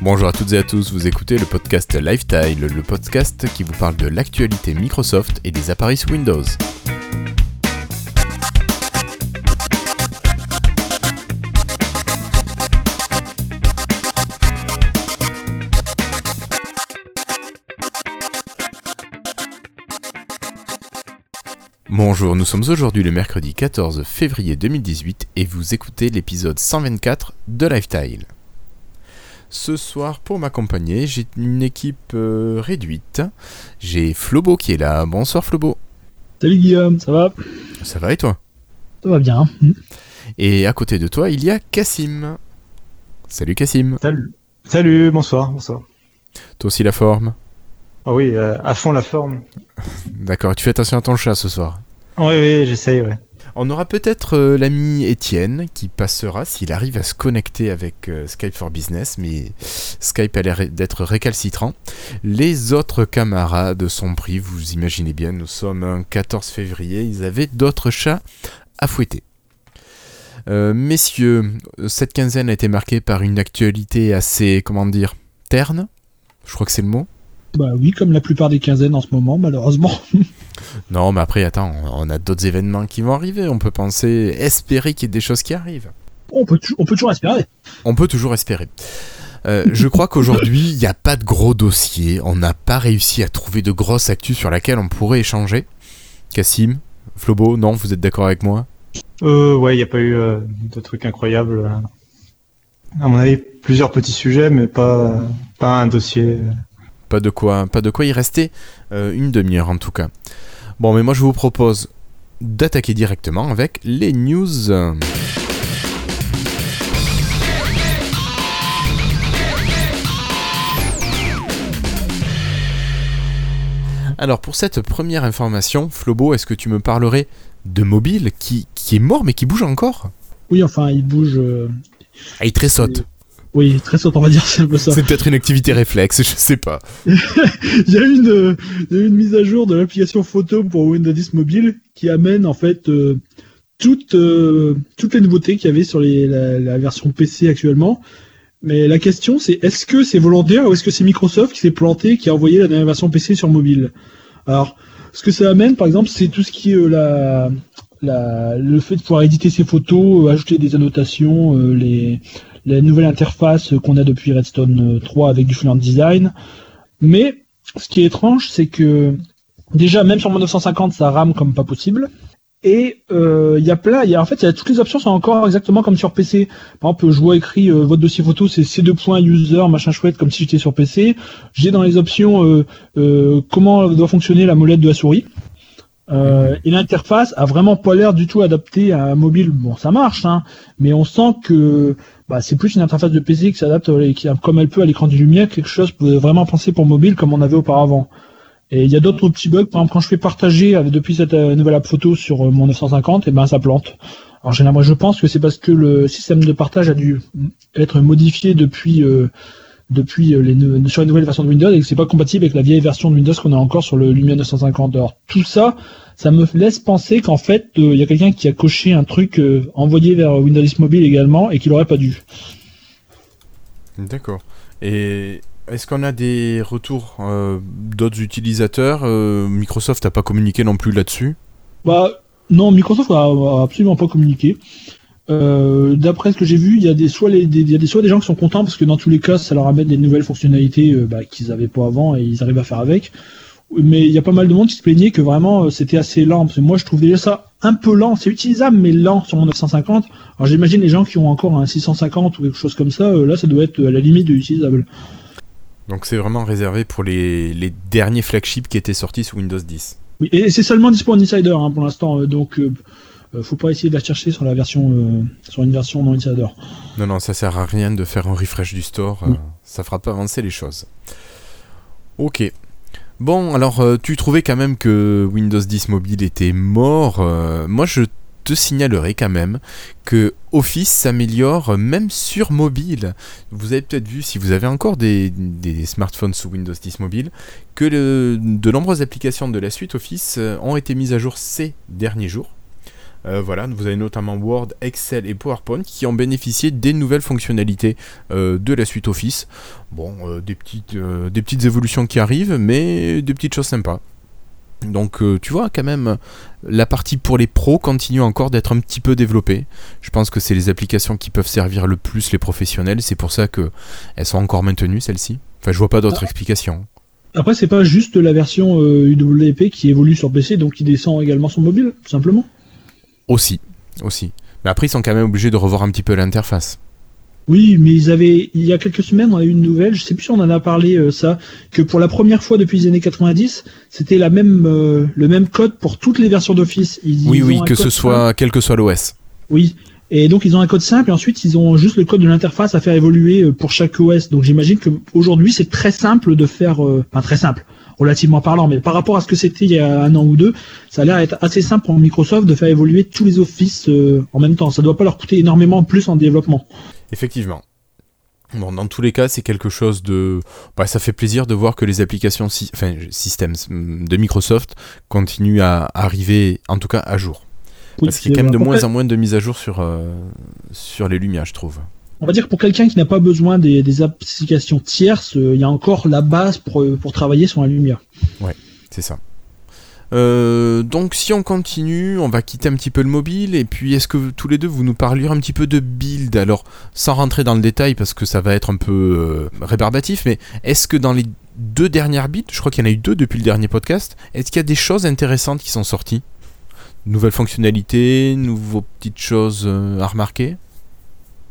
Bonjour à toutes et à tous, vous écoutez le podcast Lifetile, le podcast qui vous parle de l'actualité Microsoft et des appareils Windows. Bonjour, nous sommes aujourd'hui le mercredi 14 février 2018 et vous écoutez l'épisode 124 de Lifetile. Ce soir, pour m'accompagner, j'ai une équipe euh, réduite. J'ai Flobo qui est là. Bonsoir Flobo. Salut Guillaume, ça va? Ça va et toi? Ça va bien. Et à côté de toi, il y a Cassim. Salut Cassim. Salut. Salut, bonsoir, bonsoir. Toi aussi la forme? Ah oui, euh, à fond la forme. D'accord, tu fais attention à ton chat ce soir. Oui, oui, j'essaye, ouais. On aura peut-être euh, l'ami Étienne qui passera s'il arrive à se connecter avec euh, Skype for Business, mais Skype a l'air d'être récalcitrant. Les autres camarades sont pris, vous imaginez bien, nous sommes un 14 février, ils avaient d'autres chats à fouetter. Euh, messieurs, cette quinzaine a été marquée par une actualité assez, comment dire, terne, je crois que c'est le mot. Bah oui, comme la plupart des quinzaines en ce moment, malheureusement. Non, mais après, attends, on a d'autres événements qui vont arriver. On peut penser, espérer qu'il y ait des choses qui arrivent. on, peut on peut toujours espérer. On peut toujours espérer. Euh, je crois qu'aujourd'hui, il n'y a pas de gros dossier. On n'a pas réussi à trouver de grosses actus sur laquelle on pourrait échanger. Cassim, Flobo, non, vous êtes d'accord avec moi? Euh, ouais, il n'y a pas eu euh, de trucs incroyables. À mon avis, plusieurs petits sujets, mais pas, pas un dossier. Pas de quoi, pas de quoi y rester euh, une demi-heure en tout cas. Bon, mais moi je vous propose d'attaquer directement avec les news. Alors pour cette première information, Flobo, est-ce que tu me parlerais de mobile qui, qui est mort mais qui bouge encore? Oui, enfin, il bouge. euh, Ah, il tressaute. Oui, très saute, on va dire, c'est un peu ça. C'est peut-être une activité réflexe, je sais pas. Il y a eu une, euh, il y a eu une mise à jour de l'application photo pour Windows 10 Mobile qui amène en fait euh, toutes, euh, toutes les nouveautés qu'il y avait sur les, la, la version PC actuellement. Mais la question c'est est-ce que c'est volontaire ou est-ce que c'est Microsoft qui s'est planté qui a envoyé la dernière version PC sur mobile? Alors, ce que ça amène par exemple, c'est tout ce qui est euh, la, la, le fait de pouvoir éditer ses photos, ajouter des annotations, les, la nouvelle interface qu'on a depuis Redstone euh, 3 avec du Fluent Design. Mais ce qui est étrange, c'est que déjà même sur mon 950, ça rame comme pas possible. Et euh, il y a plein, y a en fait, toutes les options sont encore exactement comme sur PC. Par exemple, je vois écrit euh, votre dossier photo, c'est ces deux points user machin chouette comme si j'étais sur PC. J'ai dans les options euh, euh, comment doit fonctionner la molette de la souris. Euh, et l'interface a vraiment pas l'air du tout adaptée à un mobile. Bon, ça marche, hein, mais on sent que bah, c'est plus une interface de PC qui s'adapte euh, qui, comme elle peut à l'écran du lumière, quelque chose vraiment penser pour mobile comme on avait auparavant. Et il y a d'autres petits bugs, par exemple quand je fais partager avec, depuis cette euh, nouvelle app photo sur euh, mon 950, et ben ça plante. Alors généralement, je pense que c'est parce que le système de partage a dû être modifié depuis euh, depuis euh, les, sur les nouvelles versions de Windows et que c'est pas compatible avec la vieille version de Windows qu'on a encore sur le Lumia 950. Alors tout ça, ça me laisse penser qu'en fait, euh, il y a quelqu'un qui a coché un truc euh, envoyé vers Windows 10 Mobile également et qu'il aurait pas dû. D'accord. Et est-ce qu'on a des retours euh, d'autres utilisateurs Microsoft n'a pas communiqué non plus là-dessus? Bah non, Microsoft a, a absolument pas communiqué. Euh, D'après ce que j'ai vu, il y a des soit les, des, y a des soit des gens qui sont contents parce que dans tous les cas, ça leur amène des nouvelles fonctionnalités euh, bah, qu'ils avaient pas avant et ils arrivent à faire avec. Mais il y a pas mal de monde qui se plaignait que vraiment euh, c'était assez lent. Parce que moi, je trouve déjà ça un peu lent. C'est utilisable mais lent sur mon 950. Alors j'imagine les gens qui ont encore un 650 ou quelque chose comme ça, là, ça doit être à la limite de l'utilisable. Donc c'est vraiment réservé pour les, les derniers flagships qui étaient sortis sous Windows 10. Oui, et c'est seulement dispo en Insider hein, pour l'instant, donc euh, faut pas essayer de la chercher sur la version euh, sur une version non Insider. Non, non, ça sert à rien de faire un refresh du store. euh, Mm. ça fera pas avancer les choses. Ok. Bon, alors tu trouvais quand même que Windows 10 Mobile était mort. moi, je te signalerai quand même que Office s'améliore même sur mobile. Vous avez peut-être vu, si vous avez encore des, des smartphones sous Windows 10 Mobile, que le- de nombreuses applications de la suite Office ont été mises à jour ces derniers jours. Euh, voilà, vous avez notamment Word, Excel et PowerPoint qui ont bénéficié des nouvelles fonctionnalités euh, de la suite Office. Bon, euh, des, petites, des petites évolutions qui arrivent, mais des petites choses sympas. Donc tu vois quand même la partie pour les pros continue encore d'être un petit peu développée. Je pense que c'est les applications qui peuvent servir le plus les professionnels, c'est pour ça que elles sont encore maintenues celles-ci. Enfin je vois pas d'autres ah. explications. Après c'est pas juste la version UWP qui évolue sur PC donc qui descend également sur mobile, tout simplement. Aussi, aussi. Mais après, ils sont quand même obligés de revoir un petit peu l'interface. Oui, mais ils avaient, il y a quelques semaines, on a eu une nouvelle, je sais plus si on en a parlé, euh, ça, que pour la première fois depuis les années 90, c'était la même, euh, le même code pour toutes les versions d'Office. oui, oui, que ce soit, quel que soit l'OS. Oui. Et donc ils ont un code simple et ensuite ils ont juste le code de l'interface à faire évoluer euh, pour chaque OS. Donc j'imagine qu'aujourd'hui c'est très simple de faire, enfin très simple relativement parlant, mais par rapport à ce que c'était il y a un an ou deux, ça a l'air être assez simple pour Microsoft de faire évoluer tous les offices euh, en même temps. Ça ne doit pas leur coûter énormément plus en développement. Effectivement. Bon, dans tous les cas, c'est quelque chose de. Bah, ça fait plaisir de voir que les applications enfin, systèmes de Microsoft continuent à arriver, en tout cas, à jour. Parce qu'il y a quand même de moins en moins de mises à jour sur, euh, sur les Lumières, je trouve on va dire que pour quelqu'un qui n'a pas besoin des, applications tierces, euh, il y a encore la base pour, euh, pour travailler sur la lumière. Ouais, c'est ça. Euh, donc si on continue, on va quitter un petit peu le mobile et puis est-ce que tous les deux vous nous parliez un petit peu de build? Alors sans rentrer dans le détail parce que ça va être un peu rébarbatif, mais est-ce que dans les deux dernières builds, je crois qu'il y en a eu deux depuis le dernier podcast, est-ce qu'il y a des choses intéressantes qui sont sorties? Nouvelles fonctionnalités, nouveaux petites choses à remarquer?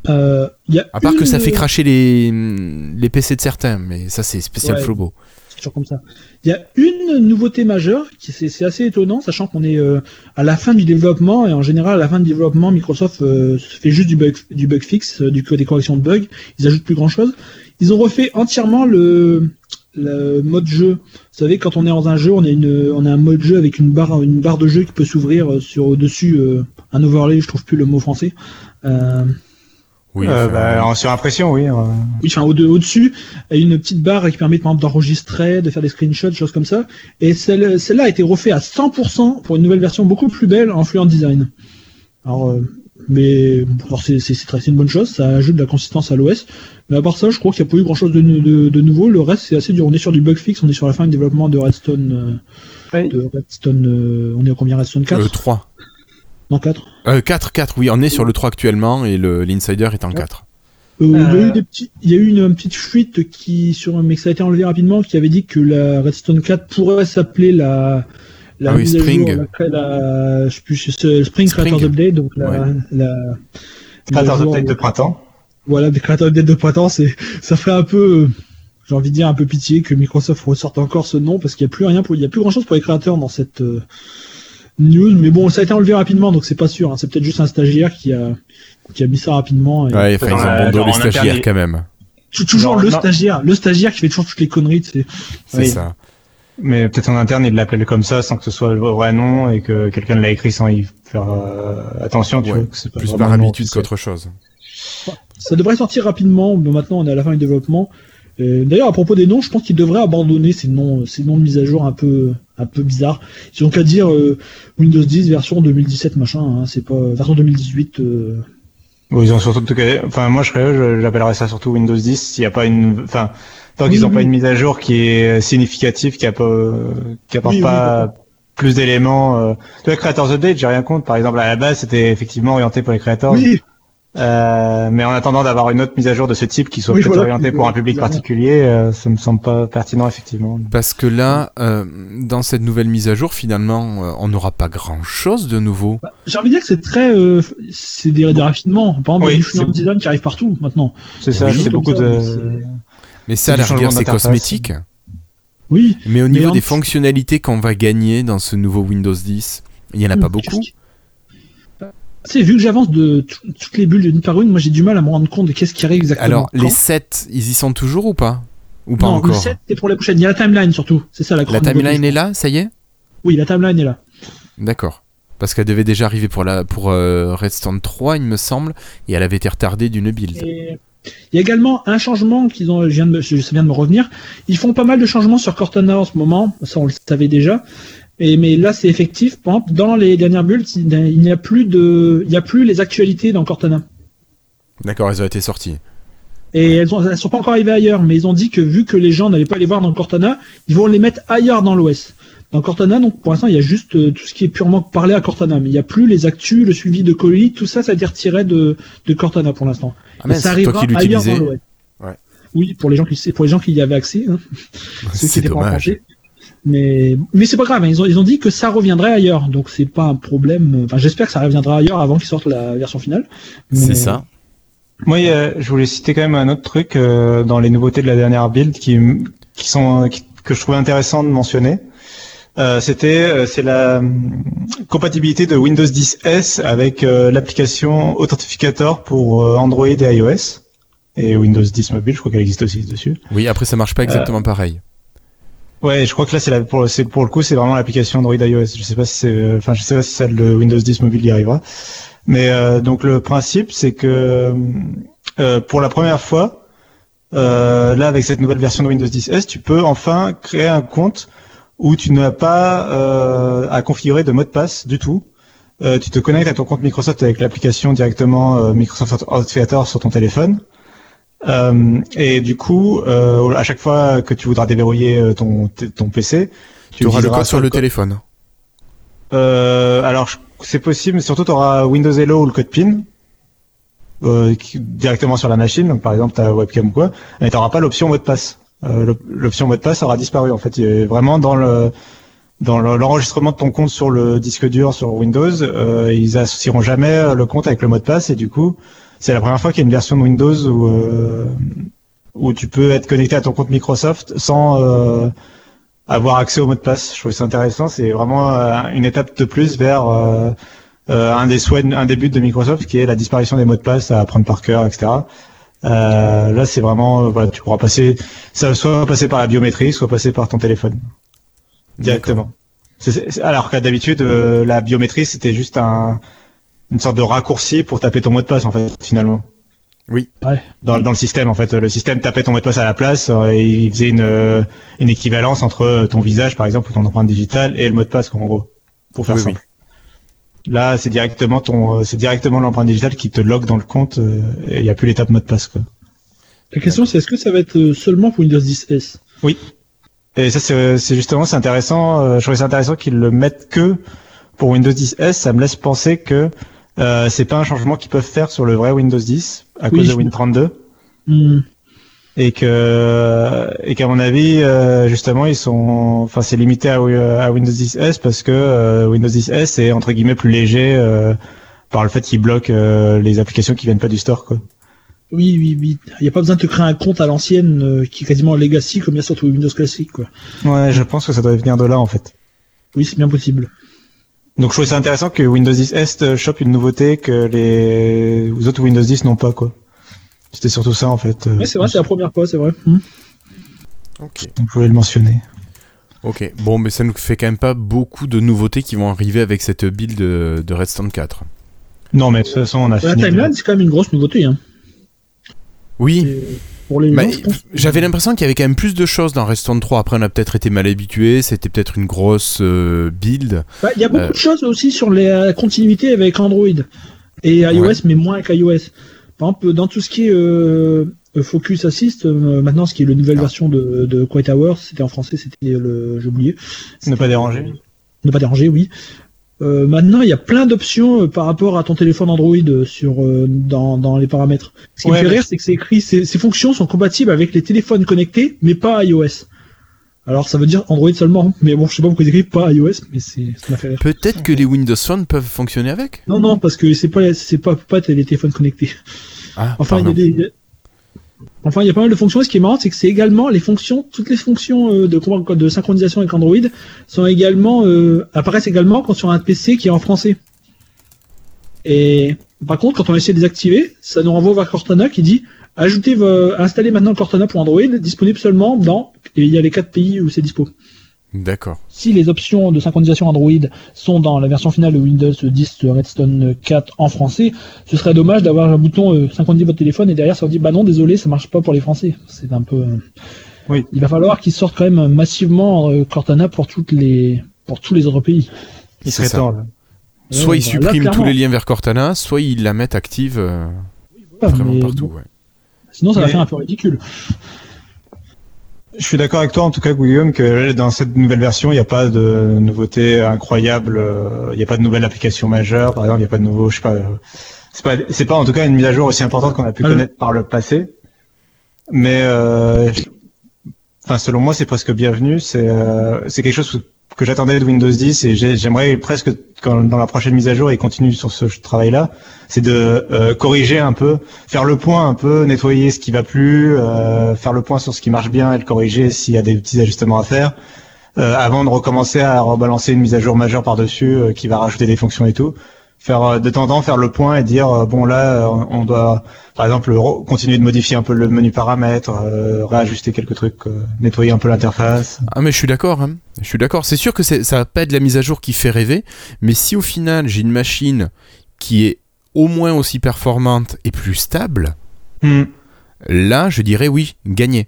Euh, à part que ça fait cracher les, les PC de certains, mais ça c'est spécial Flobo. C'est toujours comme ça. Il y a une nouveauté majeure, qui c'est assez étonnant, sachant qu'on est euh, à la fin du développement, et en général à la fin du développement, Microsoft euh, fait juste du bug, du bug fixe, du, des corrections de bugs, ils ajoutent plus grand chose. Ils ont refait entièrement le, le mode jeu. Vous savez, quand on est dans un jeu, on a une, on a un mode jeu avec une barre, une barre de jeu qui peut s'ouvrir sur au dessus un overlay. Je trouve plus le mot français. Euh, oui, euh, bah, sur impression, oui. Euh. Oui, enfin au-dessus, il y a une petite barre qui permet d'enregistrer, de faire des screenshots, choses comme ça. Et celle, celle-là a été refaite à 100% pour une nouvelle version beaucoup plus belle en Fluent Design. Alors, euh, mais c'est, une bonne chose, ça ajoute de la consistance à l'OS. Mais à part ça, je crois qu'il n'y a pas eu grand-chose de, de, nouveau. Le reste, c'est assez dur. On est sur du bug fix, on est sur la fin du développement de Redstone. De Redstone, on est à combien Redstone 4 3. Non, 4 euh, 4, 4, oui, on est sur le 3 actuellement et l'insider est en 4. Euh, il, y a eu des petits, il y a eu une, petite fuite qui, sur, mais ça a été enlevé rapidement, qui avait dit que la Redstone 4 pourrait s'appeler la, la ah Spring. Jour, la, la, je sais Spring, Creators Update, donc la, la Creators Update de printemps. Voilà, des Creators Update de printemps, c'est, ça ferait un peu, j'ai envie de dire un peu pitié que Microsoft ressorte encore ce nom parce qu'il n'y a plus rien pour, il y a plus grand chose pour les créateurs dans cette, euh, news, mais bon, ça a été enlevé rapidement, donc c'est pas sûr. Hein. C'est peut-être juste un stagiaire qui a, qui a mis ça rapidement. Et... Ouais, enfin, ils ont bon les stagiaires quand même. Toujours le stagiaire, le stagiaire qui fait toujours toutes les conneries. C'est ça. Mais peut-être en interne, il l'appelle comme ça sans que ce soit le vrai nom et que quelqu'un l'a écrit sans y faire euh, attention. Tu vois, c'est plus par habitude qu'autre chose. Ça devrait sortir rapidement. Mais maintenant, on est à la fin du développement. D'ailleurs, à propos des noms, je pense qu'ils devraient abandonner ces noms, ces noms de mise à jour un peu, un peu bizarres. Ils ont qu'à dire euh, Windows 10 version 2017 machin. Hein, c'est pas version 2018. Euh... ils ont surtout, enfin moi je serais, j'appellerais ça surtout Windows 10 s'il n'y a pas une, enfin tant qu'ils n'ont pas une mise à jour qui est significative, qui a pas, qui apporte pas plus d'éléments. Euh... Tu vois, Creators Update, j'ai rien contre. Par exemple, à la base, c'était effectivement orienté pour les créateurs. Oui. Euh, mais en attendant d'avoir une autre mise à jour de ce type qui soit peut-être orientée pour un public particulier, euh, ça me semble pas pertinent effectivement. Parce que là, euh, dans cette nouvelle mise à jour, finalement, euh, on n'aura pas grand-chose de nouveau. Bah, j'ai envie de dire que c'est très, euh, c'est des, des, raffinements. Par exemple, oui, du design qui arrive partout maintenant. C'est ça, c'est beaucoup de. Mais ça, à la rigueur, c'est cosmétique. Oui. Mais au niveau des fonctionnalités qu'on va gagner dans ce nouveau Windows 10, il y en a pas beaucoup sais, vu que j'avance de toutes les bulles d'une par une, moi j'ai du mal à me rendre compte de qu'est-ce qui arrive exactement. Alors, les 7, ils y sont toujours ou pas Ou pas non, encore le 7, c'est pour la prochaine. Il y a la timeline surtout. C'est ça la La timeline est là, ça y est Oui, la timeline est là. D'accord. Parce qu'elle devait déjà arriver pour, la, pour euh, Redstone 3, il me semble, et elle avait été retardée d'une build. Il y a également un changement qu'ils ont, je viens de, ça vient de me revenir. Ils font pas mal de changements sur Cortana en ce moment, ça on le savait déjà. Et mais là, c'est effectif. Par exemple, dans les dernières builds, il n'y a plus de, il n'y a plus les actualités dans Cortana. D'accord, elles ont été sorties. Et elles, ont, elles sont pas encore arrivées ailleurs, mais ils ont dit que vu que les gens n'allaient pas les voir dans Cortana, ils vont les mettre ailleurs dans l'OS. Dans Cortana, donc pour l'instant, il y a juste euh, tout ce qui est purement parlé à Cortana, mais il n'y a plus les actus, le suivi de colis, tout ça, ça a été retiré de, de Cortana pour l'instant. Ah, ça toi arrivera qui ailleurs dans l'OS. Ouais. Oui, pour les gens qui pour les gens qui y avaient accès, hein, ceux qui pas dommage. Mais mais c'est pas grave, hein, ils ont ils ont dit que ça reviendrait ailleurs, donc c'est pas un problème. Enfin, j'espère que ça reviendra ailleurs avant qu'ils sortent la version finale. C'est ça. Moi, je voulais citer quand même un autre truc euh, dans les nouveautés de la dernière build qui, qui sont qui- que je trouvais intéressant de mentionner. Euh, C'était euh, c'est la compatibilité de Windows 10 S avec euh, l'application Authentificator pour euh, Android et iOS et Windows 10 mobile. Je crois qu'elle existe aussi dessus. Oui, après ça marche pas exactement pareil. Ouais, je crois que là c'est pour pour le coup c'est vraiment l'application Android iOS. Je sais pas si c'est enfin je sais pas si celle de Windows 10 mobile y arrivera. Mais euh, donc le principe c'est que euh, pour la première fois euh, là avec cette nouvelle version de Windows 10 S, tu peux enfin créer un compte où tu n'as pas euh, à configurer de mot de passe du tout. Euh, tu te connectes à ton compte Microsoft avec l'application directement euh, Microsoft Authenticator sur ton téléphone. Euh, et du coup, euh, à chaque fois que tu voudras déverrouiller euh, ton, ton PC, Tu auras le code sur le co- téléphone. Euh, alors, c'est possible, mais surtout, tu auras Windows Hello ou le code PIN qui- directement sur la machine. Donc, par exemple, ta webcam ou quoi, mais tu n'auras pas l'option mot de passe. L'op- l'option mot de passe aura disparu. En fait, il est vraiment dans le dans le- l'enregistrement de ton compte sur le disque dur sur Windows, ils associeront jamais le compte avec le mot de passe et du coup, c'est la première fois qu'il y a une version de Windows où euh, où tu peux être connecté à ton compte Microsoft sans euh, avoir accès au mot de passe. Je trouve ça intéressant. C'est vraiment euh, une étape de plus vers euh, euh, un des souhaits, un des buts de Microsoft, qui est la disparition des mots de passe à apprendre par cœur, etc. Euh, là, c'est vraiment, voilà, tu pourras passer, ça soit passer par la biométrie, soit passer par ton téléphone directement. Alors qu'à d'habitude, euh, la biométrie, c'était juste un, une sorte de raccourci pour taper ton mot de passe, en fait, finalement. Oui. Ouais. Dans, dans le système, en fait, le système tapait ton mot de passe à la place euh, et il faisait une, euh, une équivalence entre ton visage, par exemple, ou ton empreinte digitale et le mot de passe, quoi, en gros, pour faire Oui, simple. Là, c'est directement ton, euh, c'est directement l'empreinte digitale qui te log dans le compte euh, et il n'y a plus l'étape mot de passe, quoi. La question, c'est est-ce que ça va être euh, seulement pour Windows 10 S? Et ça, c'est c'est justement, c'est intéressant. euh, je trouvais ça intéressant qu'ils le mettent que pour Windows 10 S. Ça me laisse penser que euh, c'est pas un changement qu'ils peuvent faire sur le vrai Windows 10 à Oui, cause de je- Win 32 Hmm. et que et qu'à mon avis, euh, justement, ils sont, enfin, c'est limité à, à Windows 10 S parce que euh, Windows 10 S est entre guillemets plus léger euh, par le fait qu'il bloque euh, les applications qui viennent pas du store, quoi. Oui, oui, oui. Il n'y a pas besoin de te créer un compte à l'ancienne euh, qui est quasiment legacy comme il y a sur tous les Windows classiques, quoi. Ouais, je pense que ça doit venir de là en fait. Oui, c'est bien possible. Donc je trouvais ça intéressant que Windows 10 S euh, chope une nouveauté que les autres Windows 10 n'ont pas quoi. C'était surtout ça en fait. euh, Oui, c'est vrai, c'est la première fois, c'est vrai. Hmm. Ok. Donc je voulais le mentionner. Ok. Bon, mais ça nous fait quand même pas beaucoup de nouveautés qui vont arriver avec cette build de, de Redstone 4. Non mais de toute façon on a La fini. timeline, c'est quand même une grosse nouveauté. Hein. Oui. Pour les Bah. J'avais l'impression qu'il y avait quand même plus de choses dans Redstone 3. Après, on a peut-être été mal habitué. C'était peut-être une grosse euh, build. Bah, Il y a beaucoup Euh. de choses aussi sur la continuité avec Android et iOS, Ouais. mais moins qu'iOS. Par exemple, dans tout ce qui est euh, Focus Assist, euh, maintenant, ce qui est la nouvelle Ah. version de, de Quiet Hours, c'était en français, c'était le, j'ai oublié. Ne pas déranger. Ne pas déranger, oui. Euh, maintenant, il y a plein d'options euh, par rapport à ton téléphone Android euh, sur euh, dans, dans les paramètres. Ce qui Ouais, me fait rire, c'est que c'est écrit ces, ces fonctions sont compatibles avec les téléphones connectés, mais pas iOS. Alors ça veut dire Android seulement, mais bon, je sais pas pourquoi ils écrivent pas iOS, mais c'est ça m'a fait rire. Peut-être que les Windows Phone peuvent fonctionner avec? Non, non, parce que c'est pas, c'est pas, pas les téléphones connectés. Ah, Enfin, il y a des, enfin, il y a pas mal de fonctions. Ce qui est marrant, c'est que c'est également les fonctions, toutes les fonctions euh, de, synchronisation avec Android euh, apparaissent également quand sur un PC qui est en français. Et par contre, quand on essaie de désactiver, ça nous renvoie vers Cortana qui dit ajoutez, installez maintenant Cortana pour Android, disponible seulement dans, il y a les quatre pays où c'est dispo. D'accord. Si les options de synchronisation Android sont dans la version finale de Windows 10 Redstone 4 en français, ce serait dommage d'avoir un bouton euh, synchroniser votre téléphone et derrière ça vous dit bah non désolé ça marche pas pour les Français. C'est un peu. euh, Oui. Il va falloir qu'ils sortent quand même massivement euh, Cortana pour toutes les pour tous les autres pays. Il serait temps. Là. Soit ils suppriment tous les liens vers Cortana, soit ils la mettent active euh, vraiment partout. Ouais. Sinon, ça va faire un peu ridicule. Je suis d'accord avec toi, en tout cas, Guillaume, que dans cette nouvelle version, il n'y a pas de nouveauté incroyable. Euh, il n'y a pas de nouvelle application majeure, par exemple. Il n'y a pas de nouveau, je sais pas. Euh, c'est pas, c'est pas en tout cas une mise à jour aussi importante qu'on a pu ah connaître par le passé. Mais, euh, enfin, selon moi, c'est presque bienvenu. C'est, c'est quelque chose que j'attendais de Windows 10 et j'aimerais presque quand, dans la prochaine mise à jour et continue sur ce travail-là, c'est de euh, corriger un peu, faire le point un peu, nettoyer ce qui va plus, euh, faire le point sur ce qui marche bien et le corriger s'il y a des petits ajustements à faire, euh, avant de recommencer à rebalancer une mise à jour majeure par-dessus qui va rajouter des fonctions et tout faire euh, de temps en temps faire le point et dire euh, bon là euh, on doit par exemple continuer de modifier un peu le menu paramètres, réajuster quelques trucs, nettoyer un peu l'interface. Ah mais je suis d'accord, hein. je suis d'accord. C'est sûr que ça va pas être la mise à jour qui fait rêver, mais si au final j'ai une machine qui est au moins aussi performante et plus stable, hmm. là je dirais oui, gagner.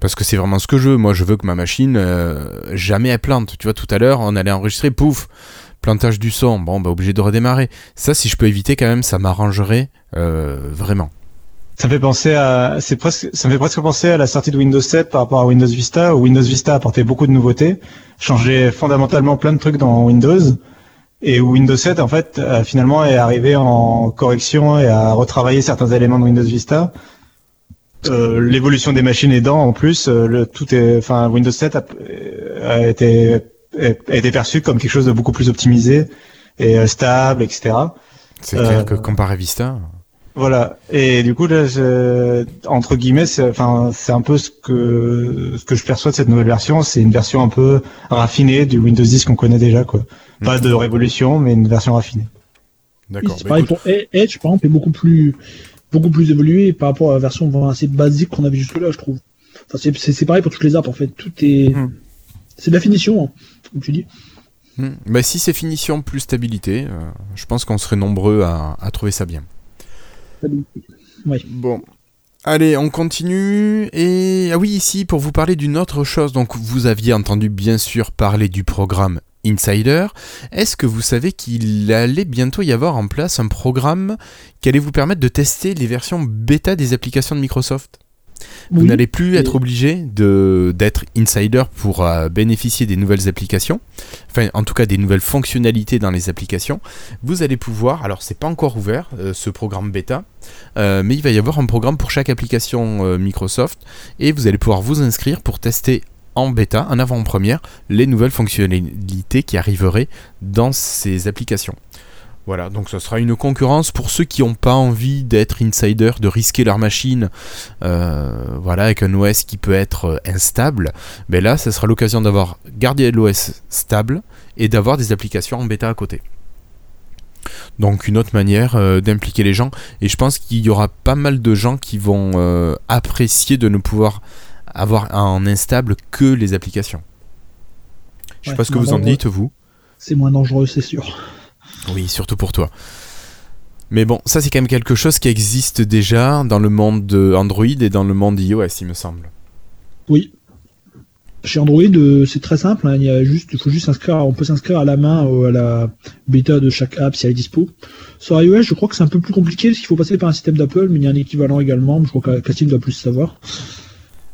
Parce que c'est vraiment ce que je veux. Moi, je veux que ma machine jamais elle plante. Tu vois, tout à l'heure, on allait enregistrer, pouf, plantage du son, bon, bah obligé de redémarrer. Ça, si je peux éviter quand même, ça m'arrangerait euh, vraiment. Ça me fait penser à, c'est presque, ça me fait presque penser à la sortie de Windows 7 par rapport à Windows Vista, où Windows Vista apportait beaucoup de nouveautés, changeait fondamentalement plein de trucs dans Windows, et où Windows 7 en fait finalement est arrivé en correction et a retravaillé certains éléments de Windows Vista. Euh, l'évolution des machines aidant en plus, euh, le, tout est, enfin Windows 7 a, a été a été perçu comme quelque chose de beaucoup plus optimisé et euh, stable, etc. C'est clair que euh, comparé Vista. Voilà. Et du coup, là, entre guillemets, c'est, enfin, c'est un peu ce que ce que je perçois de cette nouvelle version. C'est une version un peu raffinée du Windows 10 qu'on connaît déjà, quoi. Pas de révolution, mais une version raffinée. D'accord. c'est bah, pareil pour Edge, par exemple, est beaucoup plus beaucoup plus évolué par rapport à la version assez basique qu'on avait jusque-là, je trouve. Enfin, c'est, c'est, pareil pour toutes les apps, en fait. Tout est mhm. C'est de la finition. Hein comme tu dis. Hmm. Bah, si c'est finition plus stabilité, euh, je pense qu'on serait nombreux à, trouver ça bien. Oui. Bon. Allez, on continue. Et ah oui, ici, pour vous parler d'une autre chose, donc vous aviez entendu bien sûr parler du programme Insider. Est-ce que vous savez qu'il allait bientôt y avoir en place un programme qui allait vous permettre de tester les versions bêta des applications de Microsoft? Vous n'allez plus être obligé d'être insider pour euh, bénéficier des nouvelles applications, enfin en tout cas des nouvelles fonctionnalités dans les applications. Vous allez pouvoir, alors c'est pas encore ouvert euh, ce programme bêta, euh, mais il va y avoir un programme pour chaque application Microsoft et vous allez pouvoir vous inscrire pour tester en bêta, en avant-première, les nouvelles fonctionnalités qui arriveraient dans ces applications. Voilà, donc ce sera une concurrence pour ceux qui n'ont pas envie d'être insider, de risquer leur machine, euh, voilà, avec un OS qui peut être euh, instable. Mais là, ce sera l'occasion d'avoir gardé l'OS stable et d'avoir des applications en bêta à côté. Donc une autre manière euh, d'impliquer les gens. Et je pense qu'il y aura pas mal de gens qui vont apprécier de ne pouvoir avoir en instable que les applications. Je ne sais pas ce que vous en dites, vous. C'est moins dangereux, c'est sûr. Oui, surtout pour toi. Mais bon, ça c'est quand même quelque chose qui existe déjà dans le monde Android et dans le monde iOS, il me semble. Oui. Chez Android, euh, c'est très simple. Hein. il, y a juste, il faut juste s'inscrire. On peut s'inscrire à la main à la bêta de chaque app si elle est dispo. Sur iOS, je crois que c'est un peu plus compliqué parce qu'il faut passer par un système d'Apple, mais il y a un équivalent également. Je crois que Cassim doit plus savoir.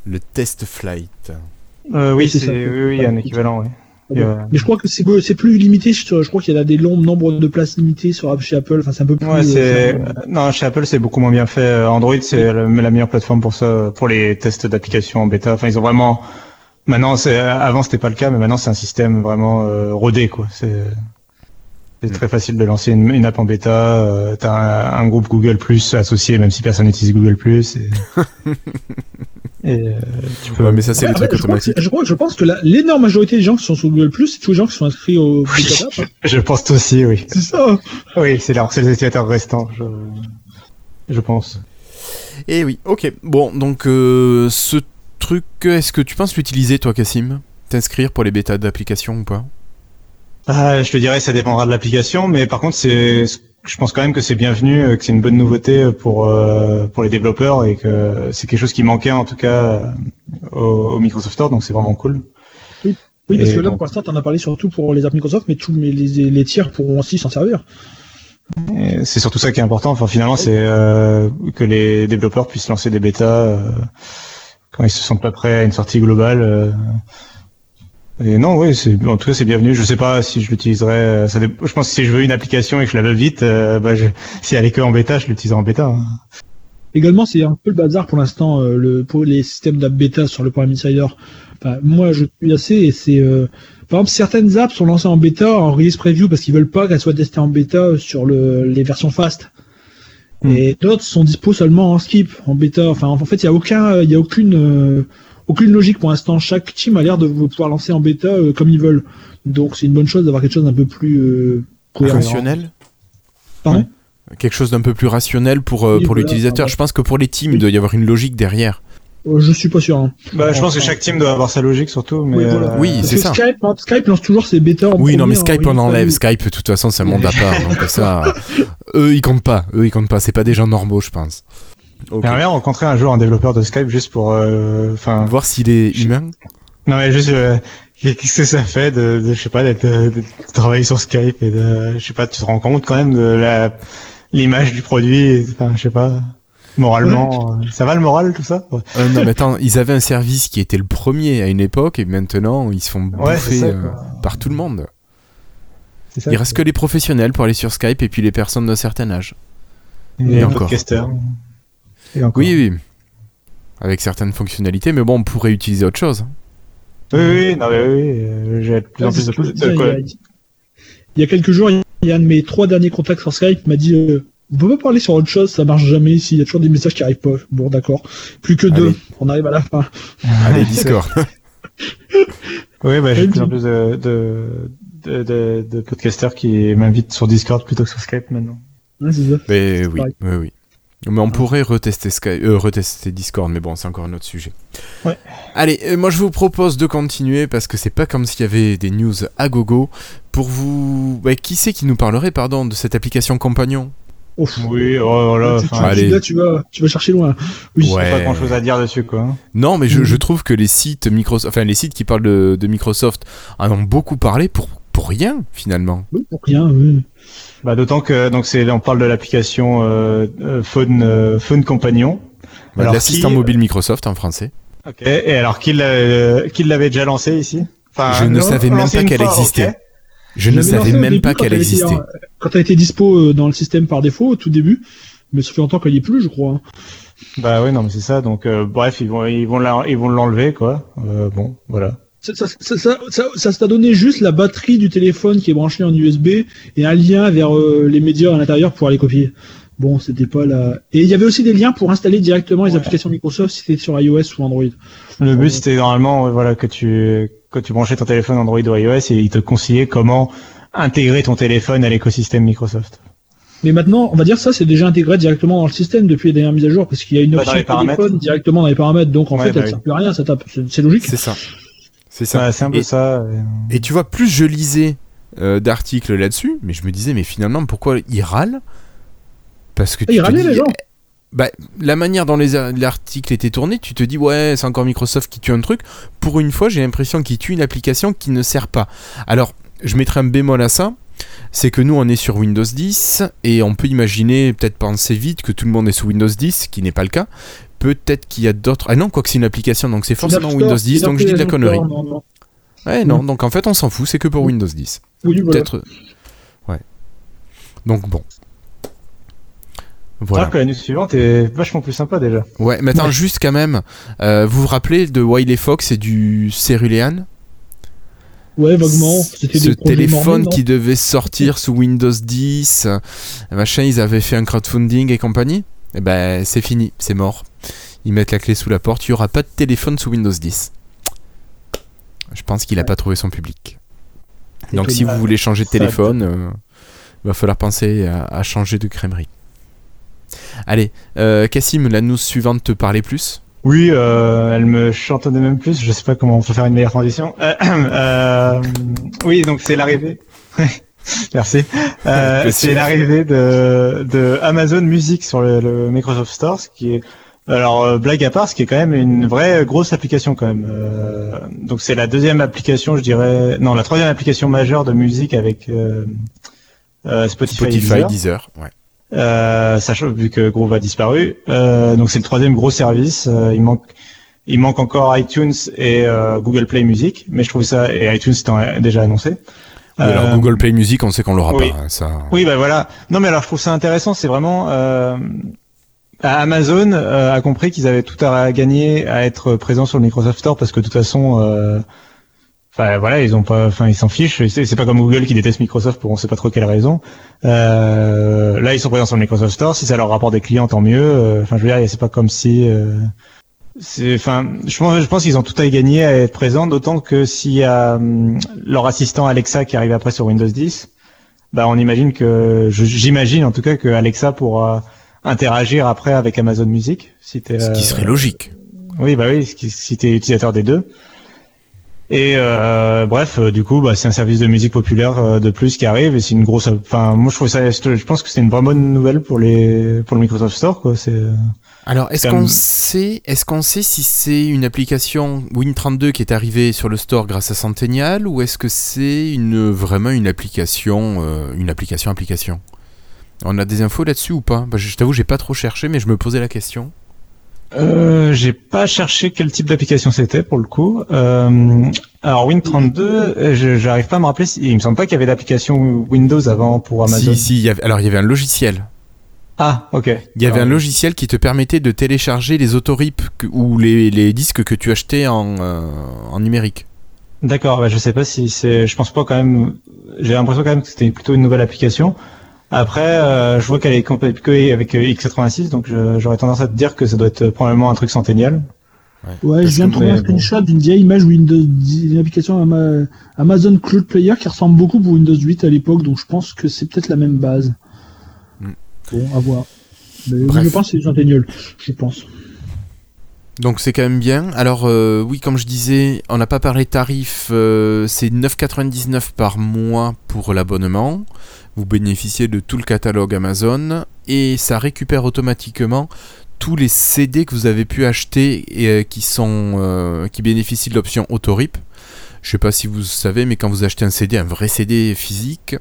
Le test flight. Euh, oui, c'est oui, il y a un équivalent. Oui. Euh, mais je crois que c'est plus limité. Je, crois qu'il y a des longs nombres de places limitées sur chez Apple. Enfin, c'est un peu plus. Ouais, c'est euh, non chez Apple c'est beaucoup moins bien fait. Euh, Android c'est la, meilleure plateforme pour ça, pour les tests d'application en bêta. Enfin, ils ont vraiment. Maintenant, c'est avant c'était pas le cas, mais maintenant c'est un système vraiment rodé quoi. C'est c'est très facile de lancer une, app en bêta. T'as un, un, groupe Google Plus associé, même si personne n'utilise Google Plus. Et... Euh, tu peux... mais ça, c'est les trucs automatiques. Je, crois, je pense que l'énorme majorité des gens qui sont sur Google Plus, c'est tous les gens qui sont inscrits au oui, Je pense aussi, oui. C'est ça. Oui, c'est c'est les utilisateurs restants, je, je pense. Et eh oui, ok. Bon, donc euh, ce truc, est-ce que tu penses l'utiliser, toi, Cassim T'inscrire pour les bêtas d'application ou pas? Ah, Je te dirais, ça dépendra de l'application, mais par contre, c'est je pense quand même que c'est bienvenu, euh, que c'est une bonne nouveauté euh, pour euh, pour les développeurs et que c'est quelque chose qui manquait en tout cas au, Microsoft Store, donc c'est vraiment cool. Oui, parce Et que là, donc- pour l'instant, t'en as parlé surtout pour les apps Microsoft, mais tous mais les, les tiers pourront aussi s'en servir. C'est surtout ça qui est important. Enfin, finalement, c'est euh, que les développeurs puissent lancer des bêtas euh, quand ils se sentent pas prêts à une sortie globale. Et non, oui, en tout cas c'est bienvenu. Je sais pas si je l'utiliserai. euh, Ça Je pense que si je veux une application et que je la veux vite, euh, bah, je... si elle est que en bêta, je l'utiliserai en bêta. hein. Également, c'est un peu le bazar pour l'instant euh, le pour les systèmes d'app bêta sur le Prime Insider. Enfin, moi, je suis assez et c'est euh, par exemple certaines apps sont lancées en bêta en release preview parce qu'ils veulent pas qu'elles soient testées en bêta sur le, les versions fast. Hmm. Et d'autres sont dispo seulement en skip, en bêta. Enfin, en fait, il y a aucun, il y a aucune, aucune logique pour l'instant. Chaque team a l'air de pouvoir lancer en bêta euh, comme ils veulent. Donc, c'est une bonne chose d'avoir quelque chose d'un peu plus euh, cohérent. Rationnel Pardon Quelque chose d'un peu plus rationnel pour, euh, pour l'utilisateur. Je pense que pour les teams, Oui. il doit y avoir une logique derrière. Je suis pas sûr. Hein. Bah, je pense que chaque team doit avoir sa logique surtout. Mais Oui, voilà. euh, Oui, Parce c'est ça. Skype, hein, Skype lance toujours ses bêtas. en Oui, non, mais Skype, en on enlève. Skype, de toute façon, c'est un monde à part. donc ça, eux, ils comptent pas. Eux, ils comptent pas. C'est pas des gens normaux, je pense. Ok. J'aimerais rencontrer un jour un développeur de Skype juste pour, euh, enfin, Voir s'il est humain. Non mais juste euh, qu'est-ce que ça fait de, de je sais pas d'être de, de travailler sur Skype et de je sais pas tu te rends compte quand même de la l'image du produit enfin je sais pas moralement euh, ça va le moral tout ça? Ouais. Euh, non, mais attends, ils avaient un service qui était le premier à une époque et maintenant, ils se font Ouais, bouffer ça, euh, quoi. par tout le monde. Ça, Il reste que les professionnels pour aller sur Skype et puis les personnes d'un certain âge. et, et les encore. podcasters. Et encore. Oui, oui. Avec certaines fonctionnalités, mais bon, on pourrait utiliser autre chose. oui oui non mais oui, oui euh, j'ai de plus en Ouais, plus de, il, y a, il y a quelques jours, il y a un de mes trois derniers contacts sur Skype m'a dit euh, on peut pas parler sur autre chose, ça marche jamais ici, il y a toujours des messages qui arrivent pas. Bon d'accord. Plus que deux, Allez. on arrive à la fin. Allez, Discord. Oui bah j'ai de plus en plus de de, de, de, de podcasters qui m'invitent sur Discord plutôt que sur Skype maintenant. Ouais, c'est ça. mais oui, oui, oui. Mais on pourrait retester, Skype, euh, retester Discord, mais bon, c'est encore un autre sujet. Ouais. Allez, euh, moi je vous propose de continuer parce que c'est pas comme s'il y avait des news à gogo. Pour vous. Ouais, qui c'est qui nous parlerait, pardon, de cette application compagnon? Ouf. Oui oh, voilà Là, tu- enfin tu- allez. là, tu vas, tu vas chercher loin. Oui. Ouais. pas grand chose à dire dessus quoi. Non, mais je, Mhm. je trouve que les sites Microsoft, enfin les sites qui parlent de, de Microsoft en ont beaucoup parlé pour, pour rien finalement. Oui, pour rien. Oui. Bah d'autant que donc c'est on parle de l'application euh, euh, Phone euh, Phone Compagnon. Alors, L'assistant qui- mobile Microsoft en français. Ok. Et alors qui l'a- euh, qui l'avait déjà lancé ici? Enfin, Je ne non, savais même pas qu'elle existait. ok. Je ne savais même début pas quand qu'elle existait. en- Quand elle était dispo euh, dans le système par défaut au tout début, mais ça fait longtemps qu'elle y est plus, je crois. Bah oui, non, mais c'est ça. Donc euh, bref, ils vont ils vont la- ils vont l'enlever quoi. Euh, bon, voilà. Ça, ça, ça, ça, ça, ça t'a donné juste la batterie du téléphone qui est branchée en USB et un lien vers euh, les médias à l'intérieur pour aller copier. Bon, c'était pas la. Et il y avait aussi des liens pour installer directement les Ouais. applications Microsoft si c'était sur iOS ou Android. Le but c'était normalement voilà que tu que tu branchais ton téléphone Android ou iOS et ils te conseillaient comment intégrer ton téléphone à l'écosystème Microsoft. Mais maintenant, on va dire ça, c'est déjà intégré directement dans le système depuis les dernières mises à jour parce qu'il y a une option téléphone directement dans les paramètres. Donc en Ouais, fait, bah elle oui. sert plus à rien, ça tape. C'est c'est logique. C'est ça. C'est ça. Ouais, c'est un peu Et- ça. et- Et tu vois, plus je lisais euh, d'articles là-dessus, mais je me disais, mais finalement, pourquoi ils râlent Parce que Ah, tu ils te râlaient, dis, les gens. bah, la manière dont les a- l'article était tourné, tu te dis, ouais, c'est encore Microsoft qui tue un truc. Pour une fois, j'ai l'impression qu'ils tuent une application qui ne sert pas. Alors, je mettrai un bémol à ça. C'est que nous, on est sur Windows 10 et on peut imaginer, peut-être penser vite, que tout le monde est sous Windows 10, ce qui n'est pas le cas. Peut-être qu'il y a d'autres. Ah non, quoi que c'est une application, donc c'est forcément Windows 10, c'est donc je dis de la connerie. Non, non. Ouais, non, donc en fait, on s'en fout, c'est que pour Windows 10. Oui, voilà. Peut-être. Ouais. Donc bon. Voilà. Alors que la news suivante est vachement plus sympa déjà. Ouais, mais attends, Ouais. juste quand même. euh, vous vous rappelez de Wiley Fox et du Cerulean? Ouais, vaguement. C'était Ce téléphone qui devait sortir sous Windows 10. euh, machin, ils avaient fait un crowdfunding et compagnie. Et ben, c'est fini, c'est mort. Ils mettent la clé sous la porte. Il n'y aura pas de téléphone sous Windows 10. Je pense qu'il n'a pas trouvé son public. Donc si vous voulez changer de téléphone, euh, va falloir penser à, à changer de crèmerie. Allez, euh, Cassim, la news suivante te parlait plus Oui, euh, elle me chantonnait même plus. Je sais pas comment on peut faire une meilleure transition. Euh, euh, oui, donc c'est l'arrivée. Merci. Euh, c'est l'arrivée de, de Amazon Music sur le, le Microsoft Store, ce qui est Alors euh, blague à part, ce qui est quand même une vraie grosse application quand même. Euh, donc c'est la deuxième application, je dirais, non la troisième application majeure de musique avec Spotify, Spotify, Deezer. Deezer, ouais. Euh, sachant vu que Groove a disparu, euh, donc c'est le troisième gros service. Euh, il manque, il manque encore iTunes et euh, Google Play Music, mais je trouve ça et iTunes c'était déjà annoncé. Oui, alors Google Play Music, on sait qu'on l'aura oui. pas. hein, ça. Oui, bah voilà. Non, mais alors je trouve ça intéressant. C'est vraiment euh, Amazon a compris qu'ils avaient tout à gagner à être présents sur le Microsoft Store parce que de toute façon, euh, enfin voilà, ils ont pas, enfin ils s'en fichent. C'est pas comme Google qui déteste Microsoft pour on sait pas trop quelle raison. Euh, là, ils sont présents sur le Microsoft Store. Si ça leur rapporte des clients, tant mieux. Euh, Enfin, je veux dire, c'est pas comme si. euh, c'est, enfin, je pense, je pense qu'ils ont tout à y gagner à être présents, d'autant que s'il y a hum, leur assistant Alexa qui arrive après sur Windows 10, bah on imagine que, j'imagine en tout cas que Alexa pourra interagir après avec Amazon Music, si Ce qui euh, serait logique. oui, bah oui, si t'es utilisateur des deux. Et euh, bref, euh, du coup, bah, c'est un service de musique populaire euh, de plus qui arrive et c'est une grosse. Enfin, moi je trouve ça. Je pense que c'est une vraiment bonne nouvelle pour les pour le Microsoft Store, quoi. C'est. Alors, est-ce qu'on sait, est-ce qu'on sait si c'est une application Win32 qui est arrivée sur le store grâce à Centennial ou est-ce que c'est une vraiment une application, euh, une application application? On a des infos là-dessus ou pas? Bah, je t'avoue, j'ai pas trop cherché, mais je me posais la question. Euh, j'ai pas cherché quel type d'application c'était pour le coup. Euh, alors Win32, euh, j'arrive pas à me rappeler. Si, il me semble pas qu'il y avait d'application Windows avant pour Amazon. Si, si, il y avait- alors il y avait un logiciel. Ah, ok. Il y avait Alors, un logiciel qui te permettait de télécharger les autorips ou les, les disques que tu achetais en, euh, en numérique. D'accord, bah, je sais pas si c'est. Je pense pas quand même. J'ai l'impression quand même que c'était plutôt une nouvelle application. Après, euh, je vois qu'elle est compatible avec euh, x86, donc j'aurais tendance à te dire que ça doit être probablement un truc centennial. Ouais, je viens de trouver un screenshot d'une vieille image Windows, d'une application Ama- Amazon Cloud Player qui ressemble beaucoup pour Windows 8 à l'époque, donc je pense que c'est peut-être la même base. Mm. Bon, à voir. Mais Bref. je pense que c'est Centennial, je pense. Donc c'est quand même bien. Alors euh, oui, comme je disais, on n'a pas parlé tarif, euh, c'est 9,99 par mois pour l'abonnement. Vous bénéficiez de tout le catalogue Amazon et ça récupère automatiquement tous les CD que vous avez pu acheter et euh, qui sont euh, qui bénéficient de l'option Autorip. Je sais pas si vous savez, mais quand vous achetez un CD, un vrai CD physique,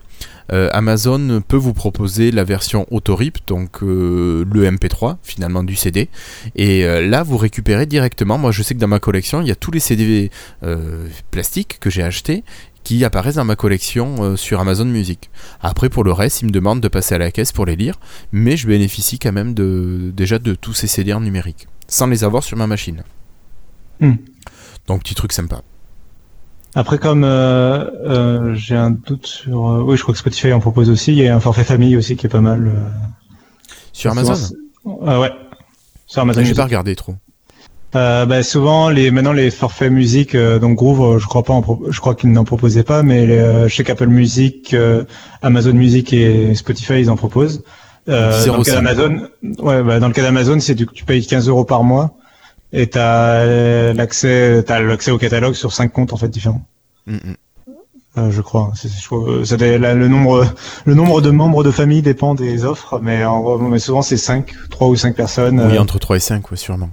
euh, Amazon peut vous proposer la version Autorip, donc le MP3 finalement du CD. Et là, vous récupérez directement. Moi, je sais que dans ma collection, il y a tous les CD plastiques que j'ai achetés qui apparaissent dans ma collection euh, sur Amazon Music. Après, pour le reste, ils me demandent de passer à la caisse pour les lire, mais je bénéficie quand même de, déjà de tous ces CD en numérique, sans les avoir sur ma machine. Hmm. Donc, petit truc sympa. Après, comme euh, euh, j'ai un doute sur. oui, je crois que Spotify en propose aussi. Il y a un forfait famille aussi qui est pas mal. Sur Amazon? Ah ouais. Sur Amazon. J'ai pas regardé trop. Euh, bah, souvent les maintenant les forfaits musique euh, donc Groove euh, je crois pas en je crois qu'ils n'en proposaient pas mais les, je sais qu'Apple Music Amazon Music et Spotify ils en proposent dans le cas d'Amazon ouais bah, dans le cas d'Amazon c'est du tu payes 15 euros par mois et t'as l'accès t'as l'accès au catalogue sur cinq comptes en fait différents Mm, mm. Euh, je crois je ça le nombre le nombre de membres de famille dépend des offres mais en mais souvent c'est 5 trois ou cinq personnes Oui, euh, entre 3 et 5, ouais, sûrement.